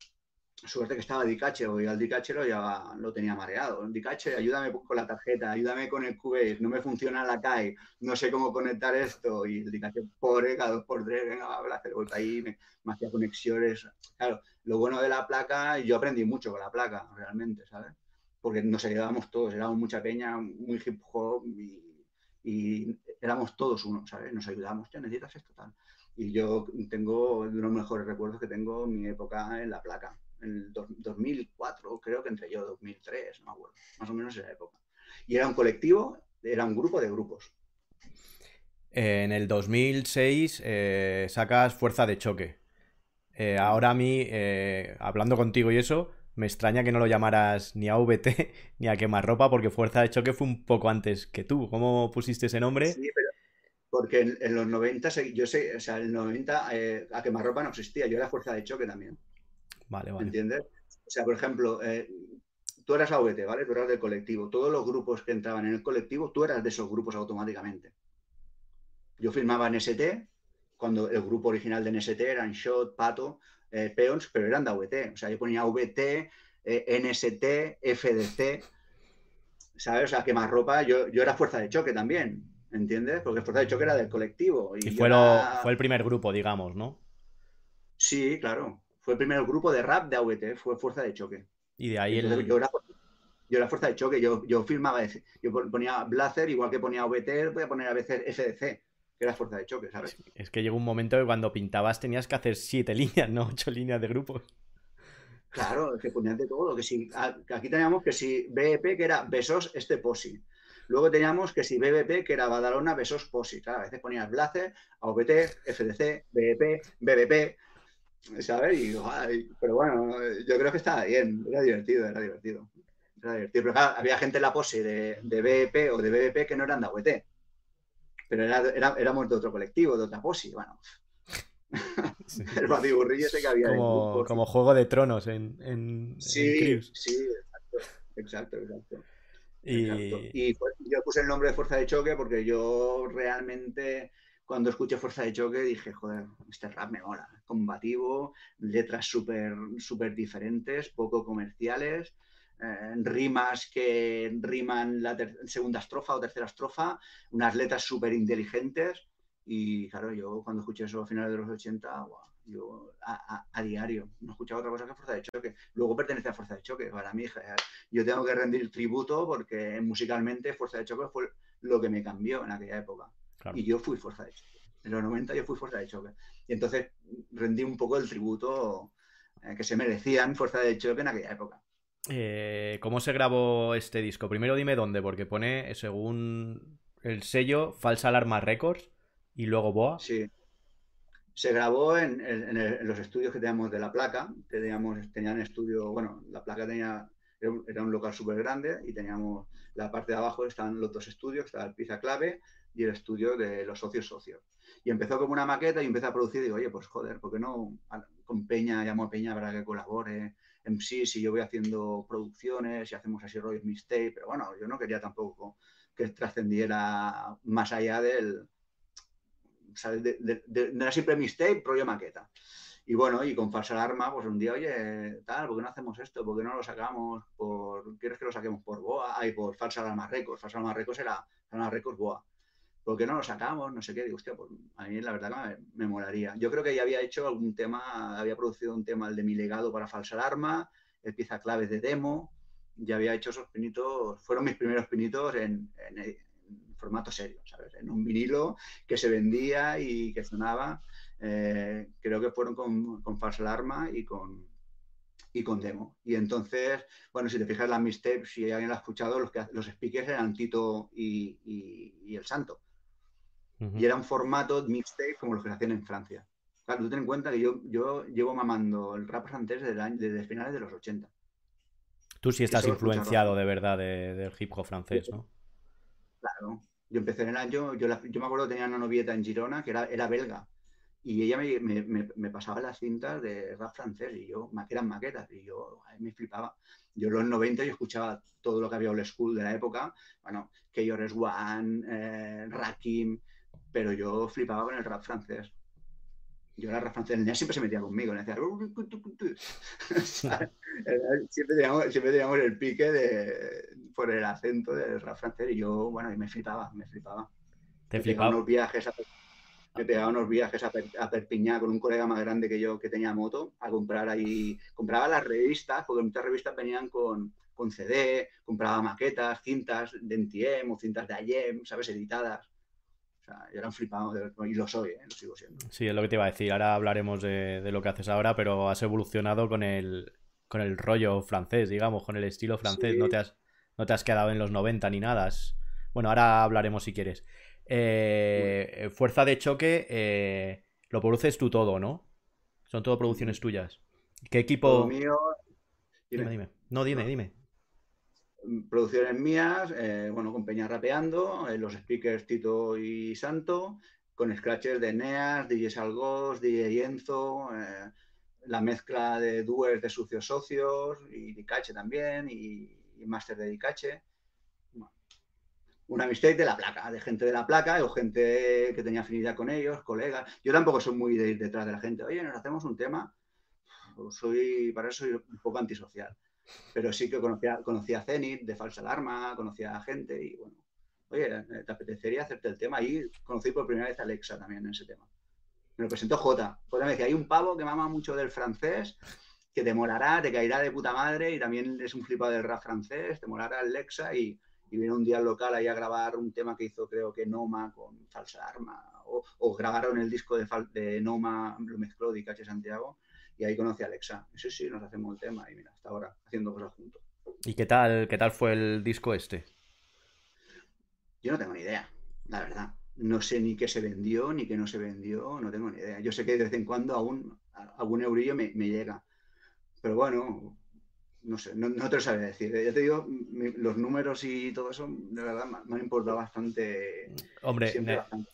suerte que estaba Dicache, o al Dicache lo, ya lo tenía mareado. Dicache, ayúdame con la tarjeta, ayúdame con el Cubase, no me funciona la CAI, no sé cómo conectar esto. Y el Dicache, pobre, cada dos por tres, venga, habla, hacer vuelta ahí, me, hacía conexiones. Claro, lo bueno de la placa, yo aprendí mucho con la placa, realmente, ¿sabes? Porque nos ayudábamos todos, éramos mucha peña, muy hip hop y, éramos todos uno, ¿sabes? Nos ayudamos, ya necesitas esto, tal. Y yo tengo de los mejores recuerdos que tengo mi época en la placa en el 2004, creo que entre yo, 2003, no me acuerdo, más o menos esa época. Y era un colectivo, era un grupo de grupos. En el 2006 eh, sacas Fuerza de Choque. Eh, ahora a mí, eh, hablando contigo y eso, me extraña que no lo llamaras ni a VT (laughs) ni a Quemarropa, porque Fuerza de Choque fue un poco antes que tú. ¿Cómo pusiste ese nombre? Sí, pero porque en, los 90, yo sé, o sea, en el 90 a Quemarropa no existía, yo era Fuerza de Choque también. Vale, vale. ¿Entiendes? O sea, por ejemplo, eh, tú eras AVT, ¿vale? Tú eras del colectivo. Todos los grupos que entraban en el colectivo, tú eras de esos grupos automáticamente. Yo firmaba en ST, cuando el grupo original de NST eran Shot, Pato, eh, Peons, pero eran de AVT. O sea, yo ponía VT, eh, NST, FDC, ¿sabes? O sea, que más ropa, yo, yo era fuerza de choque también, ¿entiendes? Porque fuerza de choque era del colectivo. Y, fue, fue el primer grupo, digamos, ¿no? Sí, claro fue el primer grupo de rap de AVT, fue Fuerza de Choque. Y de ahí el... yo, era, Fuerza de Choque, yo, yo firmaba, yo ponía Blazer, igual que ponía AVT, voy a poner a veces FDC, que era Fuerza de Choque, ¿sabes? Es que llegó un momento que cuando pintabas tenías que hacer siete (laughs) líneas, no ocho líneas de grupos. Claro, es que ponían de todo. Que si, aquí teníamos que si BEP, que era Besos este Posi. Luego teníamos que si BBP, que era Badalona, Besos Posi. Claro, a veces ponías Blazer, AVT, FDC, BEP, BBP. ¿Sabes? Y, pero bueno, yo creo que estaba bien, era divertido, era divertido. Era divertido. Pero claro, había gente en la pose de, de BEP o de BBP que no eran de AWT. Pero era, era, éramos de otro colectivo, de otra pose. Bueno, (laughs) el batiburrillo ese que había. Como, como Juego de Tronos en, en, sí, Sí, exacto, exacto, exacto. Y... y pues, yo puse el nombre de Fuerza de Choque porque yo realmente cuando escuché Fuerza de Choque dije, joder, este rap me mola, combativo, letras súper super diferentes, poco comerciales, eh, rimas que riman la segunda estrofa o tercera estrofa, unas letras súper inteligentes y claro, yo cuando escuché eso a finales de los 80, yo a, diario no escuchaba otra cosa que Fuerza de Choque. Luego pertenece a Fuerza de Choque, para mí yo tengo que rendir tributo porque musicalmente Fuerza de Choque fue lo que me cambió en aquella época. Y yo fui fuerza de choque. En los 90 yo fui Fuerza de Choque. Y entonces rendí un poco el tributo eh, que se merecían Fuerza de Choque en aquella época. Eh, ¿Cómo se grabó este disco? Primero dime dónde, porque pone, según el sello, Falsa Alarma Records y luego Boa. Sí. Se grabó en, los estudios que teníamos de la placa. Teníamos, tenían estudio, bueno, la placa tenía, era un, local súper grande y teníamos la parte de abajo estaban los dos estudios, estaba el Pizza Clave y el estudio de los socios socios. Y empezó como una maqueta y empecé a producir y digo, oye, pues joder, ¿por qué no con Peña, llamo a Peña para que colabore? En sí, si yo voy haciendo producciones y hacemos así rollos mixtape, pero bueno, yo no quería tampoco que trascendiera más allá del, de, de, era siempre mixtape, rollo maqueta. Y bueno, y con falsa alarma, pues un día, oye, tal, ¿por qué no hacemos esto? ¿Por qué no lo sacamos por. ¿Quieres que lo saquemos por Boa? Ay, por falsa alarma Records. Falsa alarma Records era alarma Records Boa. ¿Por qué no lo sacamos? No sé qué. Digo, hostia, pues a mí la verdad me, molaría. Yo creo que ya había hecho algún tema, había producido un tema, el de mi legado para falsa alarma, el pieza clave de demo. Ya había hecho esos pinitos, fueron mis primeros pinitos en formato serio, ¿sabes? En un vinilo que se vendía y que sonaba. Eh, creo que fueron con, con Falsa Alarma y con, y con demo. Y entonces, bueno, si te fijas las mixtapes, si alguien lo ha escuchado, los, que, los speakers eran Tito y, El Santo. Y era un formato mixtape como los que se hacían en Francia. Claro, tú ten en cuenta que yo, yo llevo mamando el rap francés desde, desde finales de los 80. Tú sí estás influenciado de verdad del hip hop francés, ¿no? Claro. Yo empecé en el año, yo, yo me acuerdo que tenía una novieta en Girona que era, era belga y ella me, me, me, pasaba las cintas de rap francés y yo, que eran maquetas, y yo me flipaba. Yo en los 90 yo escuchaba todo lo que había old school de la época, bueno, Keyores One, eh, Rakim, pero yo flipaba con el rap francés. Yo era rap francés, el niño siempre se metía conmigo, le decía... siempre, teníamos, siempre teníamos el pique de, por el acento del rap francés y yo, bueno, y me flipaba, me flipaba. Te flipaba. Unos viajes a me pegaba unos viajes a, a, Perpiñá con un colega más grande que yo que tenía moto a comprar ahí, compraba las revistas, porque muchas revistas venían con, con CD, compraba maquetas, cintas de NTM o cintas de AYEM, ¿sabes? Editadas. O sea, yo era un flipado y lo soy, ¿eh? lo sigo siendo. Sí, es lo que te iba a decir. Ahora hablaremos de, de lo que haces ahora, pero has evolucionado con el, con el rollo francés, digamos, con el estilo francés. No, te has, no te has quedado en los 90 ni nada. Bueno, ahora hablaremos si quieres. Eh, fuerza de choque, eh, lo produces tú todo, ¿no? Son todo producciones tuyas. ¿Qué equipo? mío. Dime. dime, No, dime, dime. Producciones mías, eh, bueno, con Peña rapeando, los speakers Tito y Santo, con scratches de Neas, DJ Salgos, DJ Enzo, la mezcla de duers de sucios socios y Dicache también, y, y máster de Dicache una amistad de la placa, de gente de la placa o gente que tenía afinidad con ellos, colegas. Yo tampoco soy muy de ir detrás de la gente. Oye, nos hacemos un tema. Soy, para eso soy un poco antisocial. Pero sí que conocía, conocía a Zenith de Falsa Alarma, conocía a gente y bueno. Oye, ¿te apetecería hacerte el tema? Y conocí por primera vez a Alexa también en ese tema. Me lo presentó J. J me decía, hay un pavo que mama mucho del francés, que te molará, te caerá de puta madre y también es un flipado del rap francés, te molará Alexa y y vino un día al local ahí a grabar un tema que hizo creo que Noma con Falsa Arma, o, grabaron el disco de, de Noma, lo mezcló de Cache Santiago, y ahí conocí a Alexa. Y sí, sí, nos hacemos el tema y mira, hasta ahora haciendo cosas juntos. ¿Y qué tal, qué tal fue el disco este? Yo no tengo ni idea, la verdad. No sé ni qué se vendió, ni qué no se vendió, no tengo ni idea. Yo sé que de vez en cuando algún, algún eurillo me, me llega. Pero bueno, no sé, no, te lo sabía decir. ¿eh? Ya te digo, los números y todo eso, de verdad, me han importado bastante. Hombre,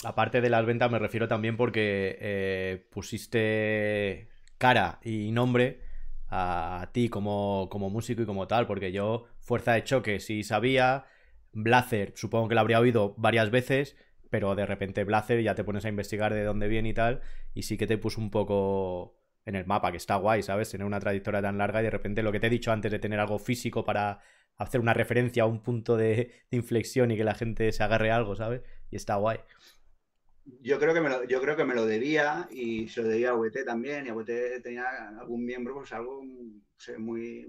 aparte de las ventas, me refiero también porque eh, pusiste cara y nombre a, ti como, como, músico y como tal, porque yo, Fuerza de Choque, sí sabía. Blazer, supongo que lo habría oído varias veces, pero de repente Blazer ya te pones a investigar de dónde viene y tal, y sí que te puso un poco en el mapa, que está guay, ¿sabes? Tener una trayectoria tan larga y de repente lo que te he dicho antes de tener algo físico para hacer una referencia a un punto de, inflexión y que la gente se agarre algo, ¿sabes? Y está guay. Yo creo que me lo, yo creo que me lo debía y se lo debía a VT también. Y a VT tenía algún miembro, pues algo muy,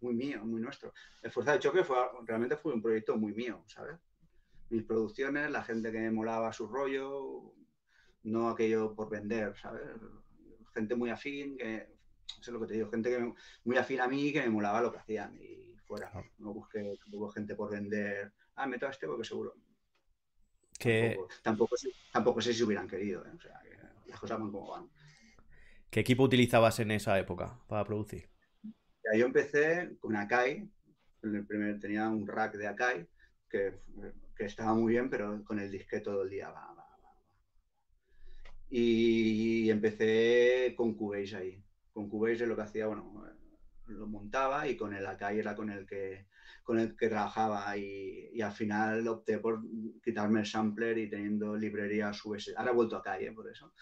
muy, mío, muy nuestro. El Fuerza de Choque fue, realmente fue un proyecto muy mío, ¿sabes? Mis producciones, la gente que me molaba su rollo, no aquello por vender, ¿sabes? Gente muy afín, que, eso es lo que te digo, gente que muy afín a mí que me molaba lo que hacían y fuera. No busqué tampoco gente por vender, ah, meto a este porque seguro. Que... Tampoco, tampoco, sé si hubieran querido, ¿eh? o sea, que las cosas van como van. ¿Qué equipo utilizabas en esa época para producir? Ya, yo empecé con Akai, en el primer tenía un rack de Akai que, que, estaba muy bien, pero con el disque todo el día va, va, va. Y empecé con Cubase ahí. Con Cubase lo que hacía, bueno, lo montaba y con el Akai era con el que con el que trabajaba y, y, al final opté por quitarme el sampler y teniendo librerías UST. Ahora he vuelto a Akai, ¿eh? por eso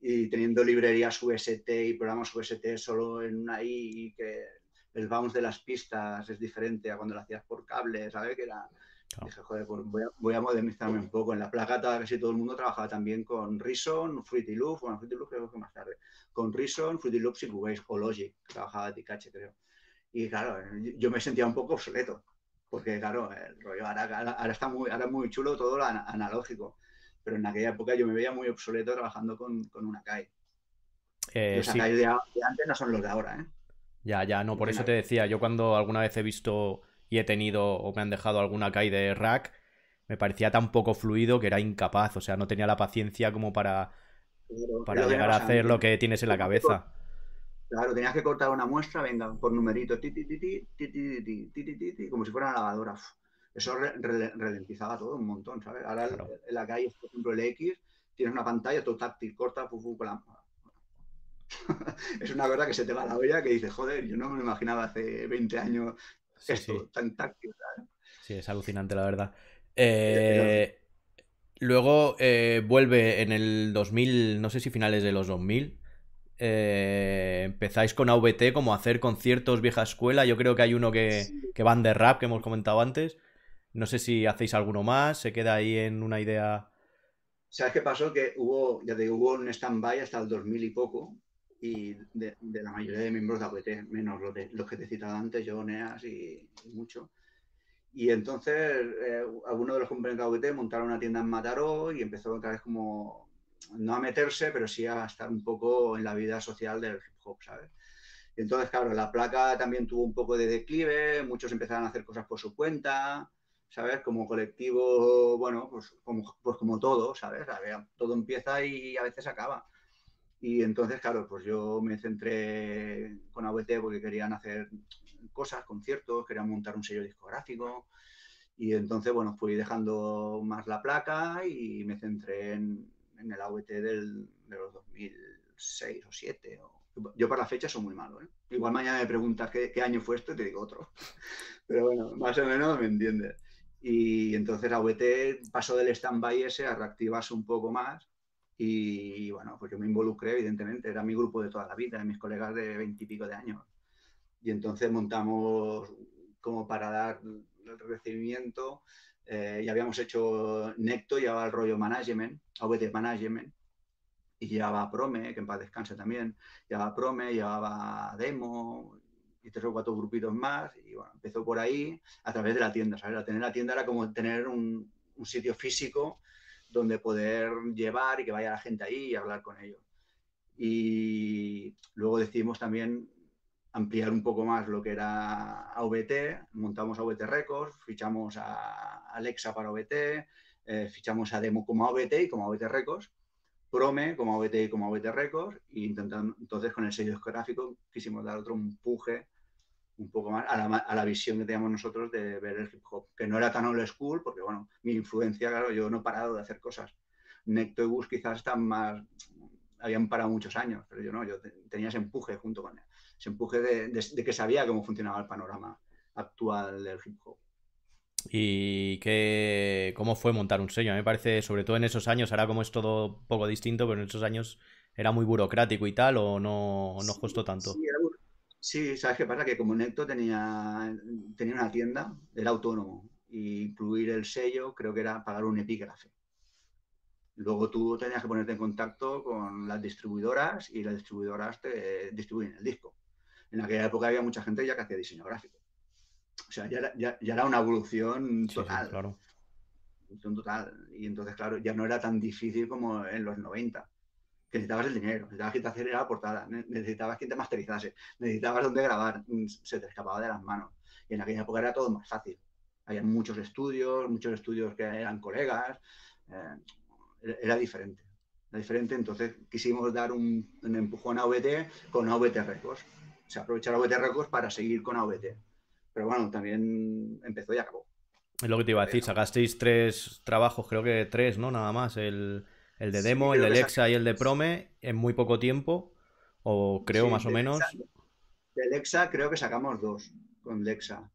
y teniendo librerías UST y programas UST solo en una I y que el bounce de las pistas es diferente a cuando lo hacías por cable, ¿sabes? Que era... Dije, joder, pues voy a, voy a, modernizarme un poco. En la placa casi todo el mundo trabajaba también con Reason, Fruity Loops, bueno, Fruity Loops creo que más tarde, con Reason, Fruity Loops y Cubase o Logic, que trabajaba Ticache, creo. Y claro, yo me sentía un poco obsoleto, porque claro, el rollo ahora, ahora, está muy, ahora muy chulo todo lo analógico pero en aquella época yo me veía muy obsoleto trabajando con, con una CAI. Eh, los sí. de, de, antes no son los de ahora, ¿eh? Ya, ya, no, por eso te decía, yo cuando alguna vez he visto y he tenido o me han dejado alguna caída de rack, me parecía tan poco fluido que era incapaz, o sea, no tenía la paciencia como para, para llegar a hacer lo que tienes en la cabeza. Claro, tenías que cortar una muestra, venga, por numeritos, ti, ti, ti, como si fuera una lavadora. Eso re ralentizaba todo un montón, ¿sabes? Ahora en la calle, por ejemplo, el X, tienes una pantalla, todo táctil, corta, fu, con la... es una verdad que se te va la olla que dices, joder, yo no me imaginaba hace 20 años esto tan táctil, ¿sabes? Sí, es alucinante, la verdad. Eh, luego eh, vuelve en el 2000, no sé si finales de los 2000. Eh, empezáis con AVT como hacer conciertos vieja escuela. Yo creo que hay uno que, que van de rap que hemos comentado antes. No sé si hacéis alguno más, se queda ahí en una idea. ¿Sabes qué pasó? Que hubo, ya te digo, hubo un stand-by hasta el 2000 y poco, y de, la mayoría de miembros de APT, menos los, de, los que te he citado antes, yo, Neas y, mucho. Y entonces eh, algunos de los compañeros de APT montaron una tienda en Mataró y empezó otra vez como, no a meterse, pero sí a estar un poco en la vida social del hip hop, ¿sabes? Y entonces, claro, la placa también tuvo un poco de declive, muchos empezaron a hacer cosas por su cuenta, ¿sabes? Como colectivo, bueno, pues como, pues como todo, ¿sabes? Todo empieza y a veces acaba. Y entonces, claro, pues yo me centré con AVT porque querían hacer cosas, conciertos, querían montar un sello discográfico. Y entonces, bueno, fui dejando más la placa y me centré en, el AVT del, de los 2006 o 2007. Yo para la fecha soy muy malo. ¿eh? Igual mañana me preguntas qué, qué, año fue esto y te digo otro. (laughs) Pero bueno, más o menos me entiendes. Y entonces AVT pasó del stand-by ese a reactivarse un poco más. Y bueno, pues yo me involucré, evidentemente, era mi grupo de toda la vida, mis colegas de veintipico de años. Y entonces montamos como para dar el recibimiento. Eh, ya habíamos hecho Necto, llevaba el rollo management, AVT management, y llevaba Prome, que en paz descanse también, llevaba Prome, llevaba Demo, y tres o cuatro grupitos más. Y bueno, empezó por ahí a través de la tienda, ¿sabes? tener la tienda era como tener un, un sitio físico donde poder llevar y que vaya la gente ahí y hablar con ellos. Y luego decidimos también ampliar un poco más lo que era AVT, montamos AVT Records, fichamos a Alexa para AVT, eh, fichamos a Demo como AVT y como AVT Records, Prome como AVT y como AVT Records, e intentando entonces con el sello discográfico quisimos dar otro empuje un poco más a la, a la, visión que teníamos nosotros de ver el hip hop, que no era tan old school, porque bueno, mi influencia, claro, yo no he parado de hacer cosas. Necto y Bus quizás están más, habían parado muchos años, pero yo no, yo tenía ese empuje junto con él, ese empuje de, de, de, que sabía cómo funcionaba el panorama actual del hip hop. ¿Y qué, cómo fue montar un sello? A mí me parece, sobre todo en esos años, ahora como es todo poco distinto, pero en esos años era muy burocrático y tal, o no, no costó tanto. Sí, Sí, ¿sabes qué pasa? Que como Necto tenía, tenía una tienda, era autónomo, y incluir el sello creo que era pagar un epígrafe. Luego tú tenías que ponerte en contacto con las distribuidoras y las distribuidoras te distribuyen el disco. En aquella época había mucha gente ya que hacía diseño gráfico. O sea, ya, ya, ya era una evolución total. Sí, claro. total. Y entonces, claro, ya no era tan difícil como en los 90. Que necesitabas el dinero, necesitabas que te acelerara la portada, necesitabas que te masterizase, necesitabas dónde grabar, mm, se te escapaba de las manos. Y en aquella época era todo más fácil. Había muchos estudios, muchos estudios que eran colegas, eh, era diferente. Era diferente, entonces quisimos dar un, empujón a AVT con AVT Records. Se aprovechar AVT Records para seguir con AVT. Pero bueno, también empezó y acabó. Es lo que te iba a decir, sacasteis tres trabajos, creo que tres, ¿no? Nada más. El, de demo, el de Lexa y el de Prome en muy poco tiempo, o creo más o menos. de Lexa creo que sacamos dos con Lexa.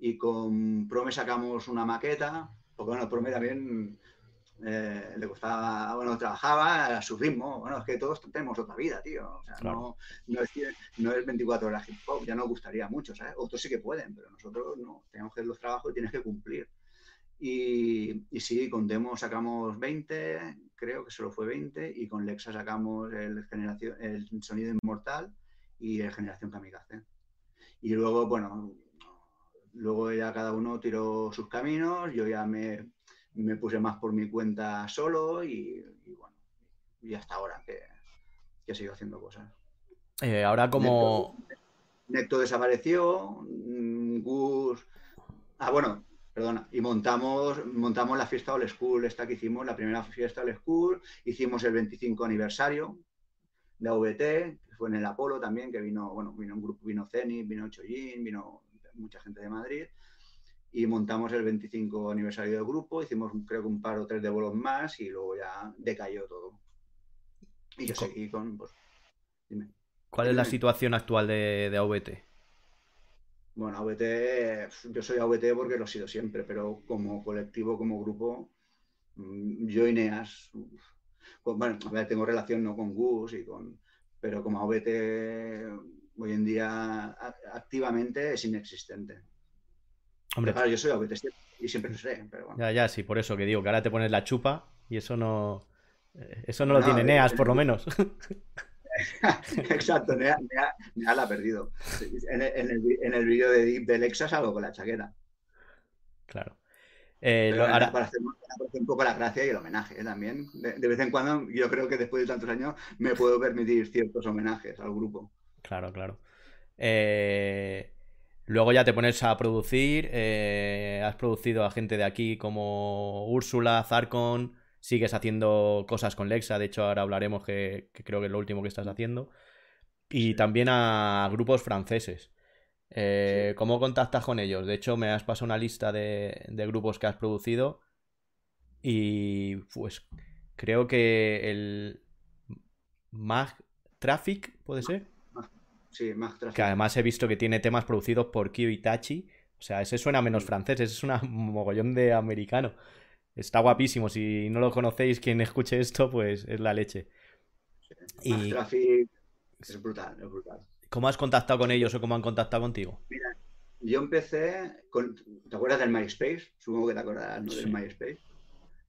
Y con Prome sacamos una maqueta, porque bueno, Prome también eh, le gustaba, bueno, trabajaba a su ritmo. Bueno, es que todos tenemos otra vida, tío. O sea, no, no, es, no, es, 24 horas hip hop, ya nos gustaría mucho, ¿sabes? Otros sí que pueden, pero nosotros no. Tenemos que hacer los trabajos y tienes que cumplir. Y, y sí, con Demo sacamos 20, creo que solo fue 20, y con Lexa sacamos el, generación, el sonido inmortal y el generación kamikaze. Y luego, bueno, luego ya cada uno tiró sus caminos, yo ya me me puse más por mi cuenta solo y, bueno, y hasta ahora que, que sigo haciendo cosas. Eh, ahora como... Necto, desapareció, mm, Gus... Ah, bueno, perdona, y montamos, montamos la fiesta All School, esta que hicimos, la primera fiesta All School, hicimos el 25 aniversario de AVT, que fue en el Apolo también, que vino, bueno, vino un grupo, vino Zenith, vino Choyin, vino mucha gente de Madrid, y montamos el 25 aniversario del grupo, hicimos creo que un par o tres de bolos más y luego ya decayó todo. Y yo seguí con... Pues, dime. ¿Cuál es la situación actual de, de AVT? Bueno, AVT, yo soy AVT porque lo he sido siempre, pero como colectivo, como grupo, mm, yo y Neas, bueno, a ver, tengo relación no con Gus y con, pero como AVT hoy en día activamente es inexistente. Hombre, claro, yo soy y siempre lo sé, pero bueno. Ya, ya, sí, por eso que digo que ahora te pones la chupa y eso no. Eh, eso no, lo tiene Neas, por lo menos. (laughs) (laughs) Exacto, Neas, la ha perdido. En, el, vídeo de, de Lexa salgo con la chaqueta. Claro. Eh, para, hacer, un poco la gracia y el homenaje ¿eh? también. De, vez en cuando, yo creo que después de tantos años me puedo permitir ciertos homenajes al grupo. Claro, claro. Eh, Luego ya te pones a producir, has producido a gente de aquí como Úrsula, Zarkon, sigues haciendo cosas con Lexa, de hecho ahora hablaremos que, creo que es lo último que estás haciendo, y también a grupos franceses. Eh, ¿Cómo contactas con ellos? De hecho me has pasado una lista de, de grupos que has producido y pues creo que el Mag Traffic, ¿puede ser? Que además he visto que tiene temas producidos por Kyo Itachi. O sea, ese suena menos francés, ese es (laughs) un mogollón de americano. Está guapísimo. Si no lo conocéis, quien escuche esto, pues es la leche. y... es brutal, es brutal. ¿Cómo has contactado con ellos o cómo han contactado contigo? Mira, yo empecé con... ¿Te acuerdas del MySpace? Supongo que te acuerdas ¿no? del MySpace.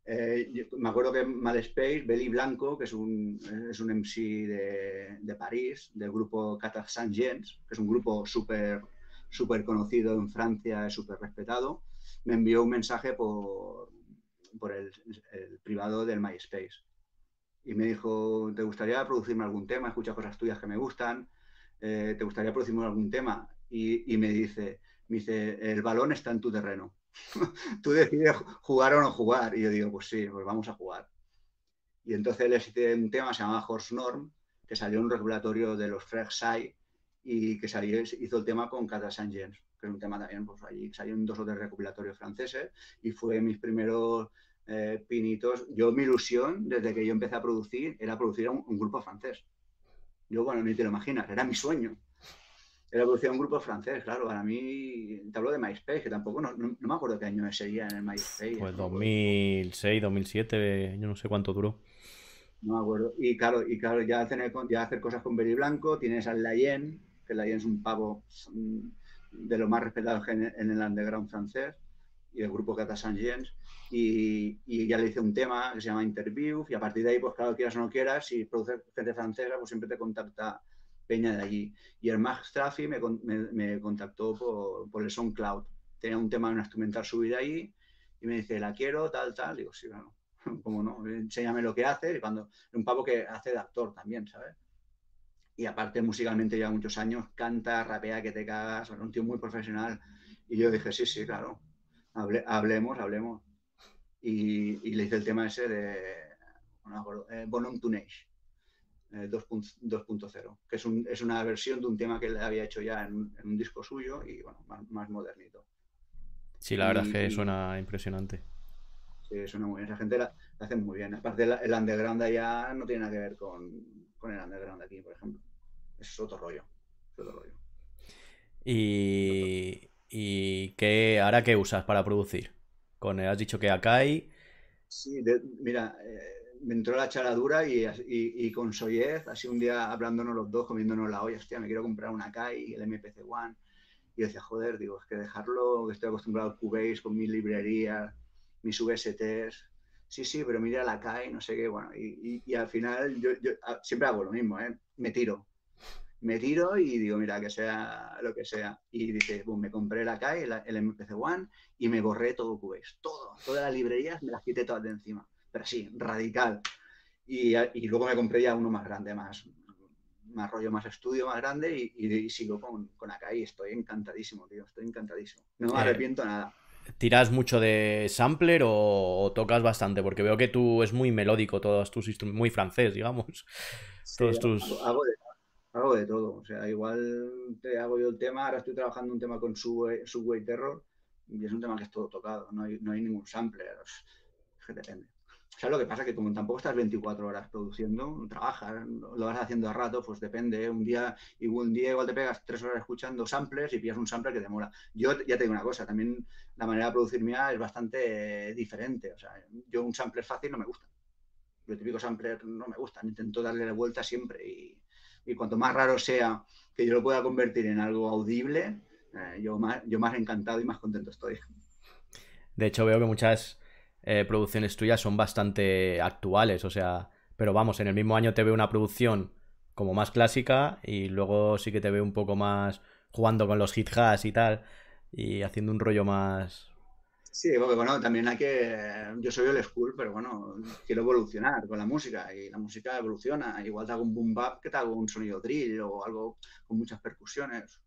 Eh, me acuerdo que Space, Beli Blanco, que es un, es un MC de, de París, del grupo Qatar Saint Gens, que es un grupo súper super conocido en Francia, súper respetado, me envió un mensaje por, por el, privado del MySpace. Y me dijo, ¿te gustaría producirme algún tema? Escucha cosas tuyas que me gustan. Eh, ¿Te gustaría producirme algún tema? Y, y me dice, me dice, el balón está en tu terreno. (laughs) tú decides jugar o no jugar. Y yo digo, pues sí, pues vamos a jugar. Y entonces les hice un tema, se llama Horse Norm, que salió un regulatorio de los Sai y que salió, hizo el tema con Cata Saint que es un tema también, pues allí salieron dos o tres recopilatorios franceses y fue mis primeros eh, pinitos. Yo, mi ilusión, desde que yo empecé a producir, era producir un, un grupo francés. Yo, bueno, ni te lo imaginas, era mi sueño. Era producía un grupo francés, claro. Para mí, te hablo de MySpace, que tampoco, no, no, me acuerdo qué año sería en el MySpace. Pues 2006, 2007, yo no sé cuánto duró. No me acuerdo. Y claro, y claro ya, hacer, ya hacer cosas con Berry Blanco, tienes al Layen, que Layen es un pavo mm, de los más respetados en, el underground francés, y el grupo Cata Saint y, y, ya le hice un tema que se llama Interview, y a partir de ahí, pues claro, quieras o no quieras, si produces gente francesa, pues siempre te contacta peña de allí. Y el Max Traffi me, contactó por, el SoundCloud. Tenía un tema, un instrumental subido ahí Y me dice, la quiero, tal, tal. Digo, sí, bueno, (laughs) ¿cómo no? Enséñame lo que hace. Y cuando, un pavo que hace de actor también, ¿sabes? Y aparte, musicalmente lleva muchos años, canta, rapea, que te cagas, un tío muy profesional. Y yo dije, sí, sí, claro, hablemos, hablemos. Y, le hice el tema ese de, no eh, Bonum 2.0, eh, que es, un, es, una versión de un tema que él había hecho ya en, un disco suyo y bueno, más, modernito. Sí, la verdad es que suena impresionante. Sí, suena muy bien. Esa gente la, hace muy bien. Aparte, el, underground allá no tiene nada que ver con, con, el underground aquí, por ejemplo. Es otro rollo. Es otro rollo. Y, y qué, ahora qué usas para producir? Con, has dicho que Akai. Sí, mira, eh, me entró la charadura y, y, con Soyez, así un día hablándonos los dos, comiéndonos la olla, hostia, me quiero comprar una Kai, el MPC One. Y yo decía, joder, digo, es que dejarlo, que estoy acostumbrado al Cubase con mis librerías, mis VSTs. Sí, sí, pero mira la Kai, no sé qué, bueno. Y, y al final yo, yo, siempre hago lo mismo, ¿eh? Me tiro. Me tiro y digo, mira, que sea lo que sea. Y dice, boom, me compré la Kai, el, el MPC One, y me borré todo Cubase. Todo, todas las librerías me las quité todas de encima pero sí, radical. Y, luego me compré ya uno más grande, más, más rollo, más estudio, más grande y, sigo con, con acá y estoy encantadísimo, tío, estoy encantadísimo. No me eh, arrepiento nada. ¿Tiras mucho de sampler o, tocas bastante? Porque veo que tú es muy melódico, todos tus instrumentos, muy francés, digamos. todos tus... hago, de, hago, de, todo, o sea, igual te hago yo el tema, ahora estoy trabajando un tema con Subway, Terror y es un tema que es todo tocado, no hay, no hay ningún sampler, es que depende. ¿Sabes lo que pasa? Que como tampoco estás 24 horas produciendo, trabajas, lo vas haciendo a rato, pues depende. Un día, un día igual te pegas tres horas escuchando samplers y pillas un sampler que te mola. Yo ya te digo una cosa, también la manera de producir mía es bastante diferente. O sea, yo un sampler fácil no me gusta. Yo el típico sampler no me gusta. Intento darle la vuelta siempre y, cuanto más raro sea que yo lo pueda convertir en algo audible, eh, yo, más, yo más encantado y más contento estoy. De hecho, veo que muchas eh, producciones tuyas son bastante actuales, o sea, pero vamos, en el mismo año te veo una producción como más clásica y luego sí que te veo un poco más jugando con los hit hats y tal y haciendo un rollo más... Sí, porque bueno, también hay que... Yo soy el school, pero bueno, quiero evolucionar con la música y la música evoluciona. Igual te hago un boom bap que te hago un sonido drill o algo con muchas percusiones.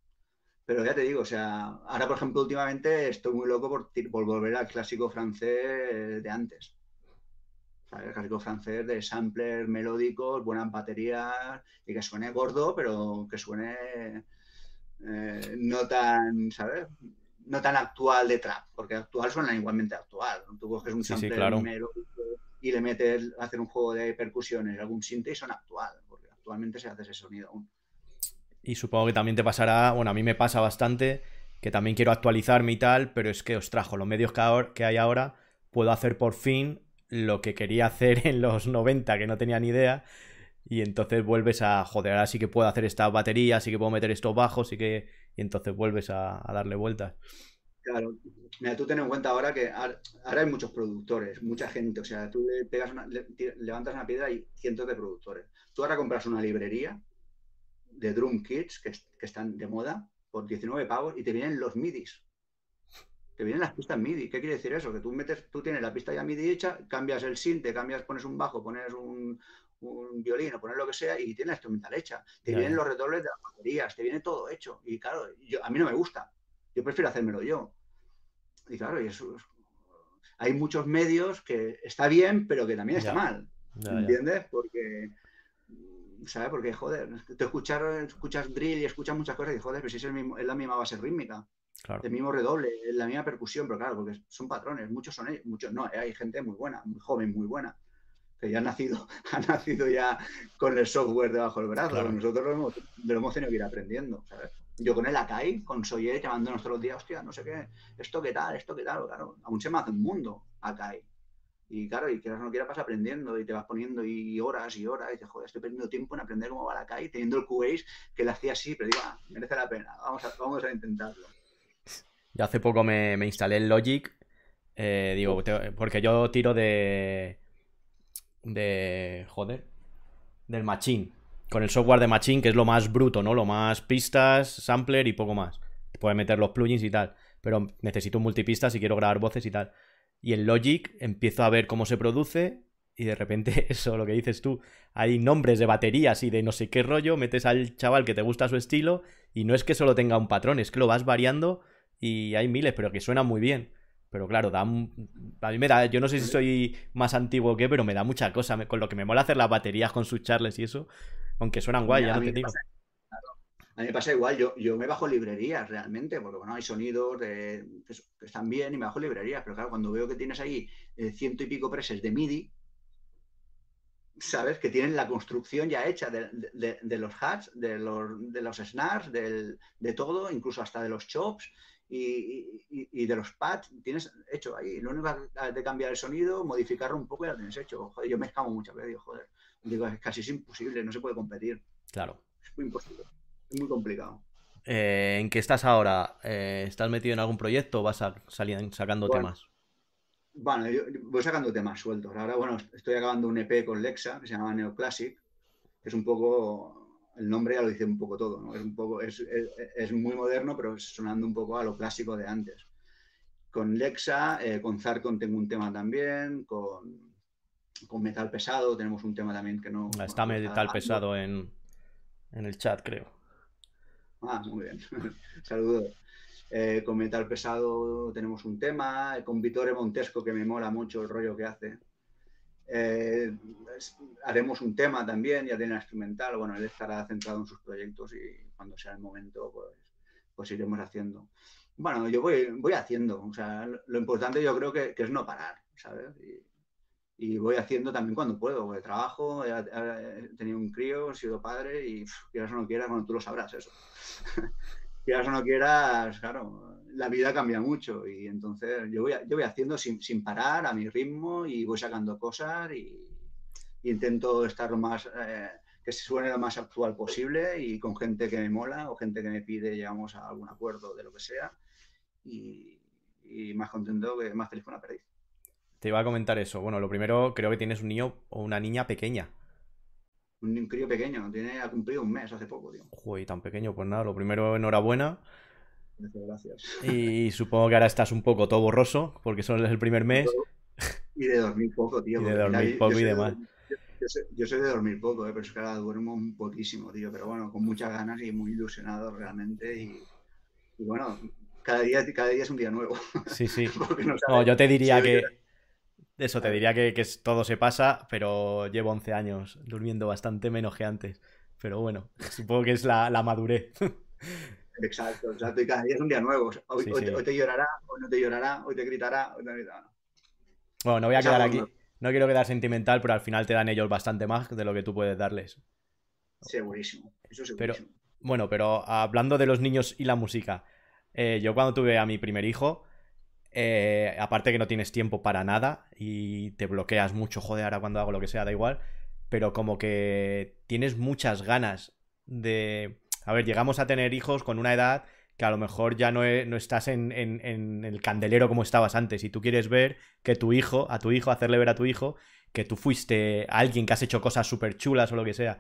Pero ya te digo, o sea, ahora por ejemplo últimamente estoy muy loco por, volver al clásico francés de antes. El clásico francés de samplers melódicos, buenas baterías y que suene gordo, pero que suene eh, no tan, ¿sabes? No tan actual de trap, porque actual suena igualmente actual. Tú coges un sampler melódico y le metes a hacer un juego de percusiones, algún y suena actual, porque actualmente se hace ese sonido aún. Y supongo que también te pasará, bueno, a mí me pasa bastante, que también quiero actualizarme y tal, pero es que os trajo los medios que hay ahora, puedo hacer por fin lo que quería hacer (laughs) en los 90, que no tenía ni idea, y entonces vuelves a, joder, ahora sí que puedo hacer esta batería, sí que puedo meter estos bajos, y que, y entonces vuelves a, darle vueltas. Claro, mira, tú ten en cuenta ahora que ahora hay muchos productores, mucha gente, o sea, tú le pegas levantas una piedra y cientos de productores. Tú ahora compras una librería de drum kits que, están de moda por 19 pavos y te vienen los midis. Te vienen las pistas MIDI. ¿Qué quiere decir eso? Que tú metes, tú tienes la pista ya MIDI hecha, cambias el synth, te cambias, pones un bajo, pones un, un violín o pones lo que sea y tienes la instrumental hecha. Te vienen los redobles de las baterías, te viene todo hecho. Y claro, yo, a mí no me gusta. Yo prefiero hacérmelo yo. Y claro, y eso hay muchos medios que está bien, pero que también está mal. ¿Entiendes? Porque ¿sabes? Porque, joder, te escuchas, escuchas drill y escuchas muchas cosas y, joder, pero si es, el mismo, es la misma base rítmica. El mismo redoble, la misma percusión, pero claro, porque son patrones, muchos son ellos, muchos no, hay gente muy buena, muy joven, muy buena, que ya ha nacido, (laughs) ha nacido ya con el software debajo del brazo, nosotros lo hemos, lo hemos, tenido que ir aprendiendo, ¿sabes? Yo con el Akai, con Soye, llamándonos todos los días, hostia, no sé qué, esto qué tal, esto qué tal, claro, aún se me hace un mundo Akai. Y claro, y quieras o no quieras, vas aprendiendo y te vas poniendo y horas y horas y dices, joder, estoy perdiendo tiempo en aprender cómo va la calle, teniendo el Cubase que le hacía así, pero digo, ah, merece la pena, vamos a, vamos a intentarlo. Yo hace poco me, instalé el Logic, eh, digo, porque yo tiro de. De. joder, del Machine. Con el software de Machine, que es lo más bruto, ¿no? Lo más pistas, sampler y poco más. Puedes meter los plugins y tal. Pero necesito un multipista si quiero grabar voces y tal. y en Logic empiezo a ver cómo se produce y de repente (laughs) eso, lo que dices tú, hay nombres de baterías y de no sé qué rollo, metes al chaval que te gusta su estilo y no es que solo tenga un patrón, es que lo vas variando y hay miles, pero que suena muy bien. Pero claro, da a mí me da, yo no sé si soy más antiguo o qué, pero me da mucha cosa. Con lo que me mola hacer las baterías con sus charles y eso, aunque suenan guay, ya no te digo. A mí me pasa igual, yo, yo me bajo librerías realmente, porque bueno, hay sonidos que, están bien y me bajo librerías, pero claro, cuando veo que tienes ahí eh, ciento y pico preses de MIDI, ¿sabes? Que tienen la construcción ya hecha de, los hats, de los, de los snares, de todo, incluso hasta de los chops y, de los pads, tienes hecho ahí. Lo único de cambiar el sonido, modificarlo un poco y lo tienes hecho. Joder, yo me escamo muchas veces, digo, joder, digo, es casi imposible, no se puede competir. Claro. Es muy imposible, es muy complicado. Eh, ¿En qué estás ahora? Eh, ¿Estás metido en algún proyecto o vas a salir sacando temas? Bueno, yo voy sacando temas sueltos. Ahora, bueno, estoy acabando un EP con Lexa que se llama Neoclassic, que es un poco el nombre ya lo dice un poco todo, ¿no? Es un poco, es, es, muy moderno, pero sonando un poco a lo clásico de antes. Con Lexa, eh, con Zarkon tengo un tema también, con, con, Metal Pesado tenemos un tema también que no... Está Metal Pesado en, en, el chat, creo. Ah, muy bien. (laughs) Saludos. Eh, con Metal Pesado tenemos un tema, con Vittore Montesco, que me mola mucho el rollo que hace. Eh, haremos un tema también, ya tiene instrumental, bueno, él estará centrado en sus proyectos y cuando sea el momento, pues, pues iremos haciendo. Bueno, yo voy, voy haciendo, o sea, lo importante yo creo que, es no parar, ¿sabes? Y, voy haciendo también cuando puedo, porque trabajo, he, tenido un crío, he sido padre y quieras o no quieras, bueno, tú lo sabrás eso. (laughs) quieras o no quieras, claro, la vida cambia mucho y entonces yo voy, yo voy haciendo sin, parar a mi ritmo y voy sacando cosas y, intento estar lo más, eh, que se suene lo más actual posible y con gente que me mola o gente que me pide llegamos a algún acuerdo de lo que sea y, más contento que más feliz con la perdiz. Te iba a comentar eso. Bueno, lo primero creo que tienes un niño o una niña pequeña. Un crío pequeño, tiene, ha cumplido un mes hace poco, tío. Uy, tan pequeño, pues nada, lo primero, enhorabuena. Gracias. Y supongo que ahora estás un poco todo borroso, porque solo es el primer mes. Y de dormir poco, tío. Y de dormir poco y demás. Yo soy, de dormir poco, eh, pero es que ahora duermo un poquísimo, tío. Pero bueno, con muchas ganas y muy ilusionado realmente. Y, bueno, cada día, cada día es un día nuevo. Sí, sí. (laughs) no, yo te diría que. Eso, te diría que, todo se pasa, pero llevo 11 años durmiendo bastante menos que antes. Pero bueno, (laughs) supongo que es la, la madurez. (laughs) Exacto, exacto. Y cada día es un día nuevo. Hoy, te llorará, hoy no te llorará, hoy te gritará, hoy te gritará. Bueno, no voy a quedar aquí. No quiero quedar sentimental, pero al final te dan ellos bastante más de lo que tú puedes darles. Segurísimo. Eso segurísimo. Pero, bueno, pero hablando de los niños y la música. Eh, yo cuando tuve a mi primer hijo, eh, aparte que no tienes tiempo para nada y te bloqueas mucho, joder, ahora cuando hago lo que sea, da igual. Pero como que tienes muchas ganas de a ver, llegamos a tener hijos con una edad que a lo mejor ya no, no estás en, el candelero como estabas antes y tú quieres ver que tu hijo, a tu hijo, hacerle ver a tu hijo que tú fuiste alguien que has hecho cosas súper chulas o lo que sea.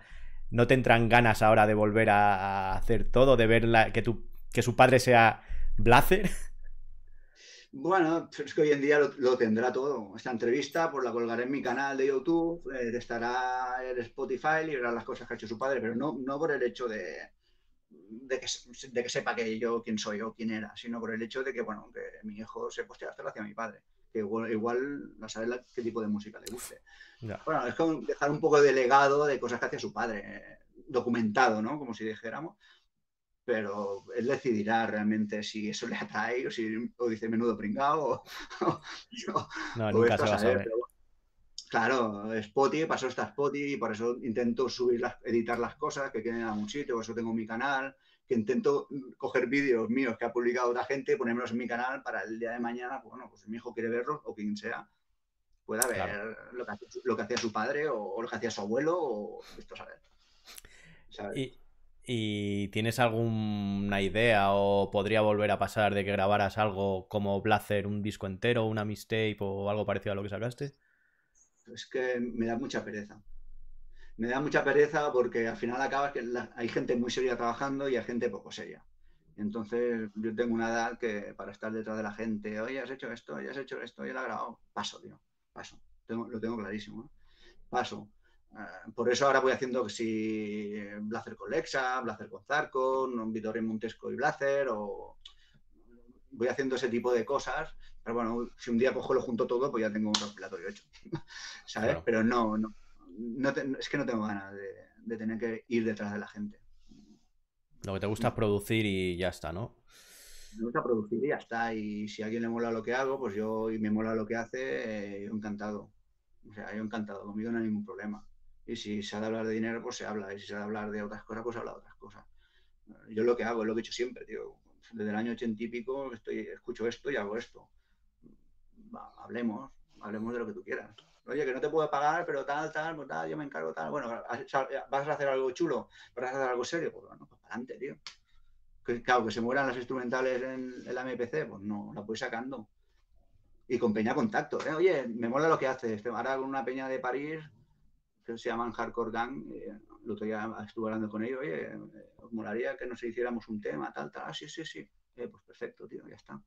¿No te entran ganas ahora de volver a, hacer todo, de ver que, tu, su padre sea Blazer? Bueno, es que hoy en día lo, tendrá todo. Esta entrevista pues la colgaré en mi canal de YouTube, eh, estará en Spotify y verá las cosas que ha hecho su padre, pero no, no por el hecho de, de que, sepa que yo quién soy o quién era, sino por el hecho de que, bueno, que mi hijo se postea hacerlo hacia mi padre, que igual, igual a saber qué tipo de música le guste. Bueno, es como dejar un poco de legado de cosas que hacía su padre, documentado, ¿no? Como si dijéramos. Pero él decidirá realmente si eso le atrae o si o dice menudo pringado (laughs) o, no, nunca se va a saber. Claro, Spotify, pasó esta Spotify y por eso intento subir las, editar las cosas que queden a un sitio, por eso tengo mi canal, que intento coger vídeos míos que ha publicado otra gente ponérmelos en mi canal para el día de mañana, pues, bueno, pues si mi hijo quiere verlos o quien sea, pueda ver lo, que, hacía su padre o, lo que hacía su abuelo o esto saber. ¿Y, ¿Y tienes alguna idea o podría volver a pasar de que grabaras algo como Blazer, un disco entero, una mixtape o algo parecido a lo que sacaste? Es que me da mucha pereza. Me da mucha pereza porque al final acabas que hay gente muy seria trabajando y hay gente poco seria. Entonces, yo tengo una edad que para estar detrás de la gente, oye, has hecho esto, ya has hecho esto, ya lo he grabado. Paso, tío, paso. lo tengo clarísimo. Paso. Eh, por eso ahora voy haciendo que si Blazer con Lexa, Blazer con Zarco, Vittorio Montesco y Blazer, o voy haciendo ese tipo de cosas. Pero bueno, si un día cojo lo junto todo, pues ya tengo un respiratorio hecho. (laughs) ¿Sabes? Pero no, no, es que no tengo ganas de tener que ir detrás de la gente. Lo que te gusta es producir y ya está, ¿no? Me gusta producir y ya está. Y si a alguien le mola lo que hago, pues yo y me mola lo que hace, eh, yo encantado. O sea, yo encantado, conmigo no hay ningún problema. Y si se ha de hablar de dinero, pues se habla. Y si se ha de hablar de otras cosas, pues se habla de otras cosas. Yo lo que hago es lo que he hecho siempre, tío. Desde el año ochenta y pico estoy, escucho esto y hago esto. hablemos, hablemos de lo que tú quieras. Oye, que no te puedo pagar, pero tal, tal, pues tal, yo me encargo tal. Bueno, vas a hacer algo chulo, vas a hacer algo serio, pues bueno, pues para adelante, tío. Claro, que se mueran las instrumentales en, el la MPC, pues no, la voy sacando. Y con peña contacto, ¿eh? Oye, me mola lo que haces. Ahora con una peña de París, que se llaman Hardcore Gang, eh, lo otro día estuve hablando con ellos, oye, eh, os molaría que nos hiciéramos un tema, tal, tal. Ah, sí, sí, sí. Eh, pues perfecto, tío, ya está.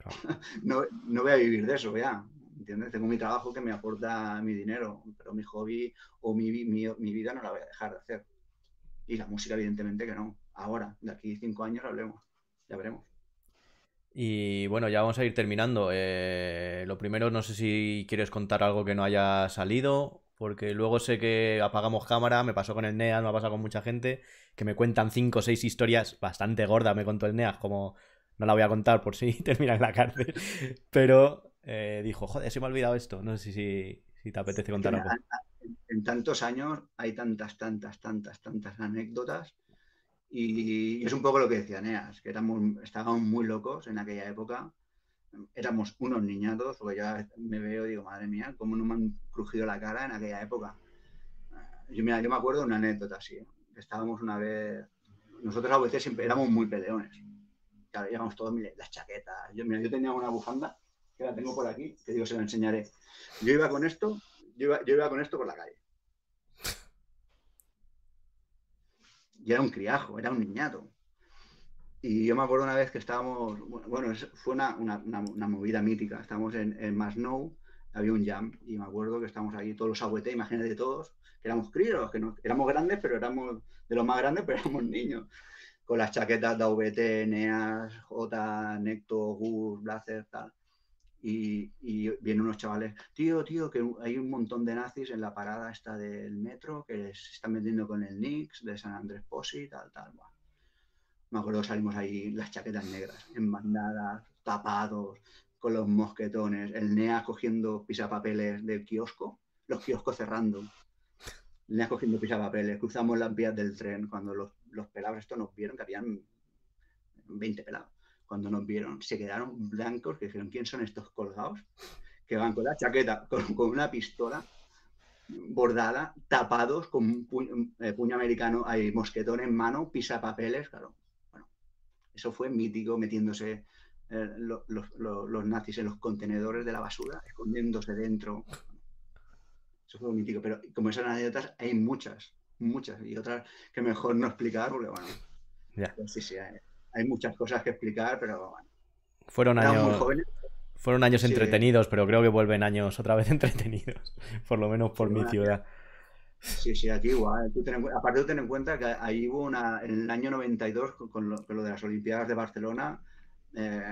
(laughs) no, no voy a vivir de eso, ya. ¿entiendes? Tengo mi trabajo que me aporta mi dinero, pero mi hobby o mi, vida no la voy a dejar de hacer. Y la música, evidentemente, que no. Ahora, de aquí cinco años hablemos, ya veremos. Y bueno, ya vamos a ir terminando. Eh, lo primero, no sé si quieres contar algo que no haya salido, porque luego sé que apagamos cámara, me pasó con el NEAS, me ha pasado con mucha gente, que me cuentan cinco o seis historias bastante gordas, me contó el NEAS, como no la voy a contar por si (laughs) termina en la cárcel, pero eh, dijo, joder, se me ha olvidado esto. No sé si, te apetece contar algo. En tantos años hay tantas, tantas, tantas, tantas anécdotas. Y es un poco lo que decía Neas, que éramos, estábamos muy locos en aquella época. Éramos unos niñatos, porque ya me veo y digo, madre mía, cómo no me han crujido la cara en aquella época. Yo, mira, yo me acuerdo de una anécdota así. Estábamos una vez, nosotros a veces siempre éramos muy peleones. Claro, llevamos todos las chaquetas. Yo, mira, yo tenía una bufanda que la tengo por aquí, que digo, se la enseñaré. Yo iba con esto, yo iba, con esto por la calle. Y era un criajo, era un niñato. Y yo me acuerdo una vez que estábamos, bueno, fue una, movida mítica. Estábamos en, en Masnou, había un jam, y me acuerdo que estábamos ahí todos los agüete, imagínate todos, que éramos críos, que no, éramos grandes, pero éramos de los más grandes, pero (laughs) éramos niños. Con las chaquetas de AVT, NEAS, J, Necto, Gus, Blazer, tal y, vienen unos chavales, tío, tío, que hay un montón de nazis en la parada esta del metro que se están metiendo con el Nix de San Andrés Posi, tal, tal. Me acuerdo salimos ahí las chaquetas negras, en bandadas, tapados, con los mosquetones, el NEA cogiendo pisapapeles del kiosco, los kioscos cerrando, el NEA cogiendo pisapapeles, cruzamos las vías del tren cuando los, los pelados estos nos vieron que habían 20 pelados cuando nos vieron, se quedaron blancos, que dijeron, ¿quién son estos colgados? Que van con la chaqueta, con, una pistola bordada, tapados, con un eh, puño, americano, hay mosquetón en mano, pisa papeles, claro. Eso fue mítico, metiéndose eh, los nazis en los contenedores de la basura, escondiéndose dentro. Eso fue mítico, pero como esas anécdotas hay muchas, muchas, y otras que mejor no explicar, porque bueno, pues sí, sí, hay, hay muchas cosas que explicar, pero bueno. Fueron años. Fueron años entretenidos, pero creo que vuelven años otra vez (laughs) entretenidos. Por lo menos por mi ciudad. Sí, sí, aquí igual. aparte de tener en cuenta que ahí hubo una. En el año 92, con lo, de las Olimpiadas de Barcelona, eh,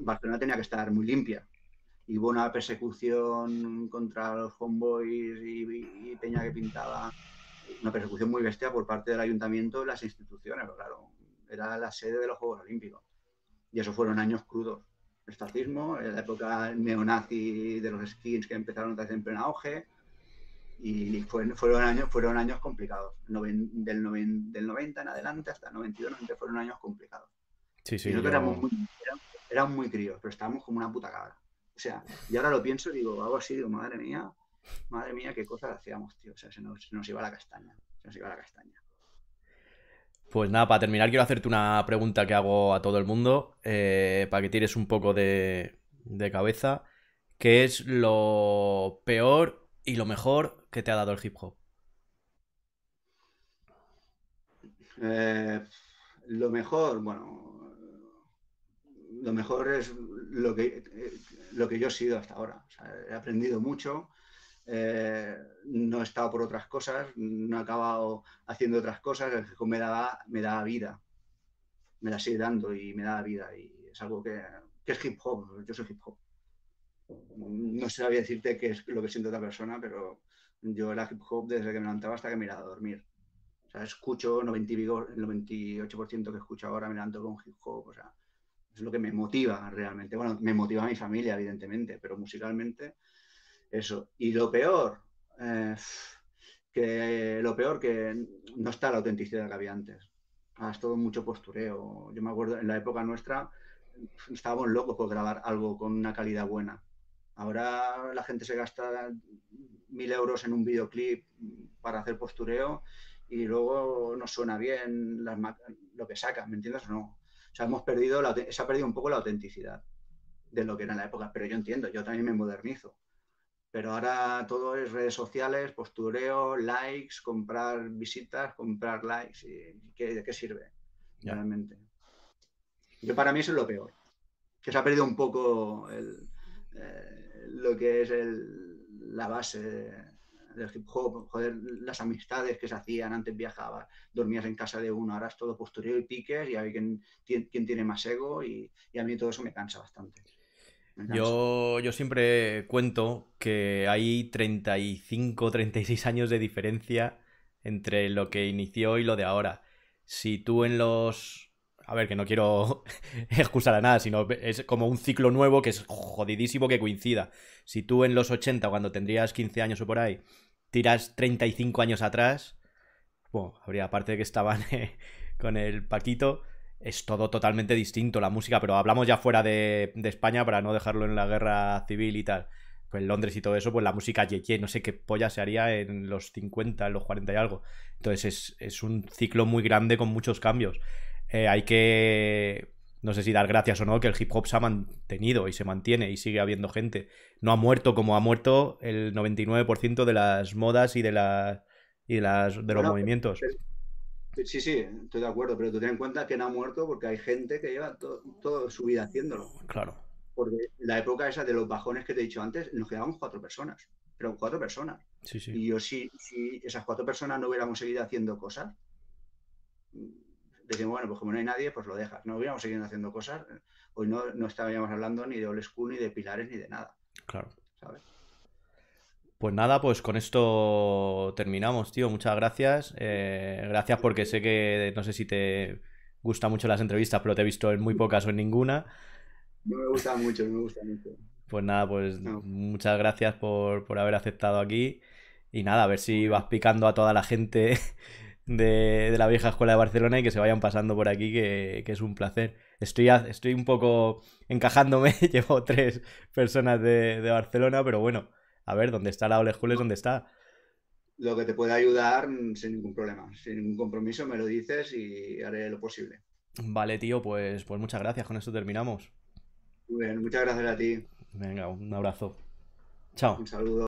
Barcelona tenía que estar muy limpia. Y hubo una persecución contra los homeboys y, Peña que pintaba. Una persecución muy bestia por parte del ayuntamiento y las instituciones, claro era la sede de los Juegos Olímpicos. Y eso fueron años crudos. El fascismo, la época neonazi de los skins que empezaron en pleno auge. Y fueron, años, fueron años complicados. del, del 90 en adelante hasta el 92, 90 fueron años complicados. Sí, sí. Y nosotros éramos, muy, éramos, muy críos, pero estábamos como una puta cabra. O sea, y ahora lo pienso y digo, algo así, digo, madre mía, madre mía, qué cosas hacíamos, tío. O sea, se nos, se nos iba la castaña. Se nos iba la castaña. Pues nada, para terminar quiero hacerte una pregunta que hago a todo el mundo, eh, para que tires un poco de, cabeza. ¿Qué es lo peor y lo mejor que te ha dado el hip hop? Eh, lo mejor, bueno, lo mejor es lo que, lo que yo he sido hasta ahora. he aprendido mucho, eh, no he estado por otras cosas, no he acabado haciendo otras cosas, el hip hop me daba, me daba vida, me la sigue dando y me da vida y es algo que, que es hip hop, yo soy hip hop. No sabía decirte qué es lo que siente otra persona, pero yo era hip hop desde que me levantaba hasta que me iba a dormir. O sea, escucho 90, el 98% que escucho ahora me levanto con hip hop, o sea, es lo que me motiva realmente. Bueno, me motiva a mi familia, evidentemente, pero musicalmente eso. Y lo peor, eh, que lo peor que no está la autenticidad que había antes. Es todo mucho postureo. Yo me acuerdo, en la época nuestra estábamos locos por grabar algo con una calidad buena. Ahora la gente se gasta mil euros en un videoclip para hacer postureo y luego no suena bien lo que saca, ¿me entiendes o no? O sea, hemos perdido, se ha perdido un poco la autenticidad de lo que era en la época, pero yo entiendo, yo también me modernizo. Pero ahora todo es redes sociales, postureo, likes, comprar visitas, comprar likes. ¿Y qué, ¿De qué sirve realmente? Yo para mí eso es lo peor. Que se ha perdido un poco eh, lo que es la base del hip. Joder, las amistades que se hacían, antes viajabas, dormías en casa de uno, ahora es todo postureo y piques y hay quien, quien tiene más ego y a mí todo eso me cansa bastante. Yo, yo siempre cuento que hay 35, 36 años de diferencia entre lo que inició y lo de ahora. Si tú en los... A ver, que no quiero (laughs) excusar a nada, sino es como un ciclo nuevo que es jodidísimo que coincida. Si tú en los 80, cuando tendrías 15 años o por ahí, tiras 35 años atrás, bueno, habría parte de que estaban (laughs) con el Paquito, es todo totalmente distinto la música, pero hablamos ya fuera de, España para no dejarlo en la guerra civil y tal. Pues Londres y todo eso, pues la música ye, no sé qué polla se haría en los 50, en los 40 y algo. Entonces es, un ciclo muy grande con muchos cambios. Eh, hay que, no sé si dar gracias o no, que el hip hop se ha mantenido y se mantiene y sigue habiendo gente. No ha muerto como ha muerto el 99% de las modas y de, las y de, las, de los movimientos. Sí, sí, estoy de acuerdo, pero tú ten en cuenta que no ha muerto porque hay gente que lleva toda su vida haciéndolo. Claro. Porque la época esa de los bajones que te he dicho antes, nos quedábamos cuatro personas. Pero cuatro personas. Sí, sí. Y yo, si, si esas cuatro personas no hubiéramos seguido haciendo cosas, decimos, bueno, pues como no hay nadie, pues lo dejas. No hubiéramos seguido haciendo cosas, hoy no, no estaríamos hablando ni de old school, ni de pilares, ni de nada. Claro. ¿Sabes? Pues nada, pues con esto terminamos, tío. Muchas gracias. Eh, gracias porque sé que no sé si te gustan mucho las entrevistas, pero te he visto en muy pocas o en ninguna. No me gusta mucho, no me gusta mucho. Pues nada, pues muchas gracias por, haber aceptado aquí. Y nada, a ver si vas picando a toda la gente de, la vieja escuela de Barcelona y que se vayan pasando por aquí, que, es un placer. Estoy, estoy un poco encajándome, (laughs) llevo tres personas de, de Barcelona, pero bueno a ver, ¿dónde está la Ole School es donde está. Lo que te pueda ayudar sin ningún problema, sin ningún compromiso, me lo dices y haré lo posible. Vale, tío, pues, pues muchas gracias, con esto terminamos. Muy bien, muchas gracias a ti. Venga, un abrazo. Chao. Un saludo.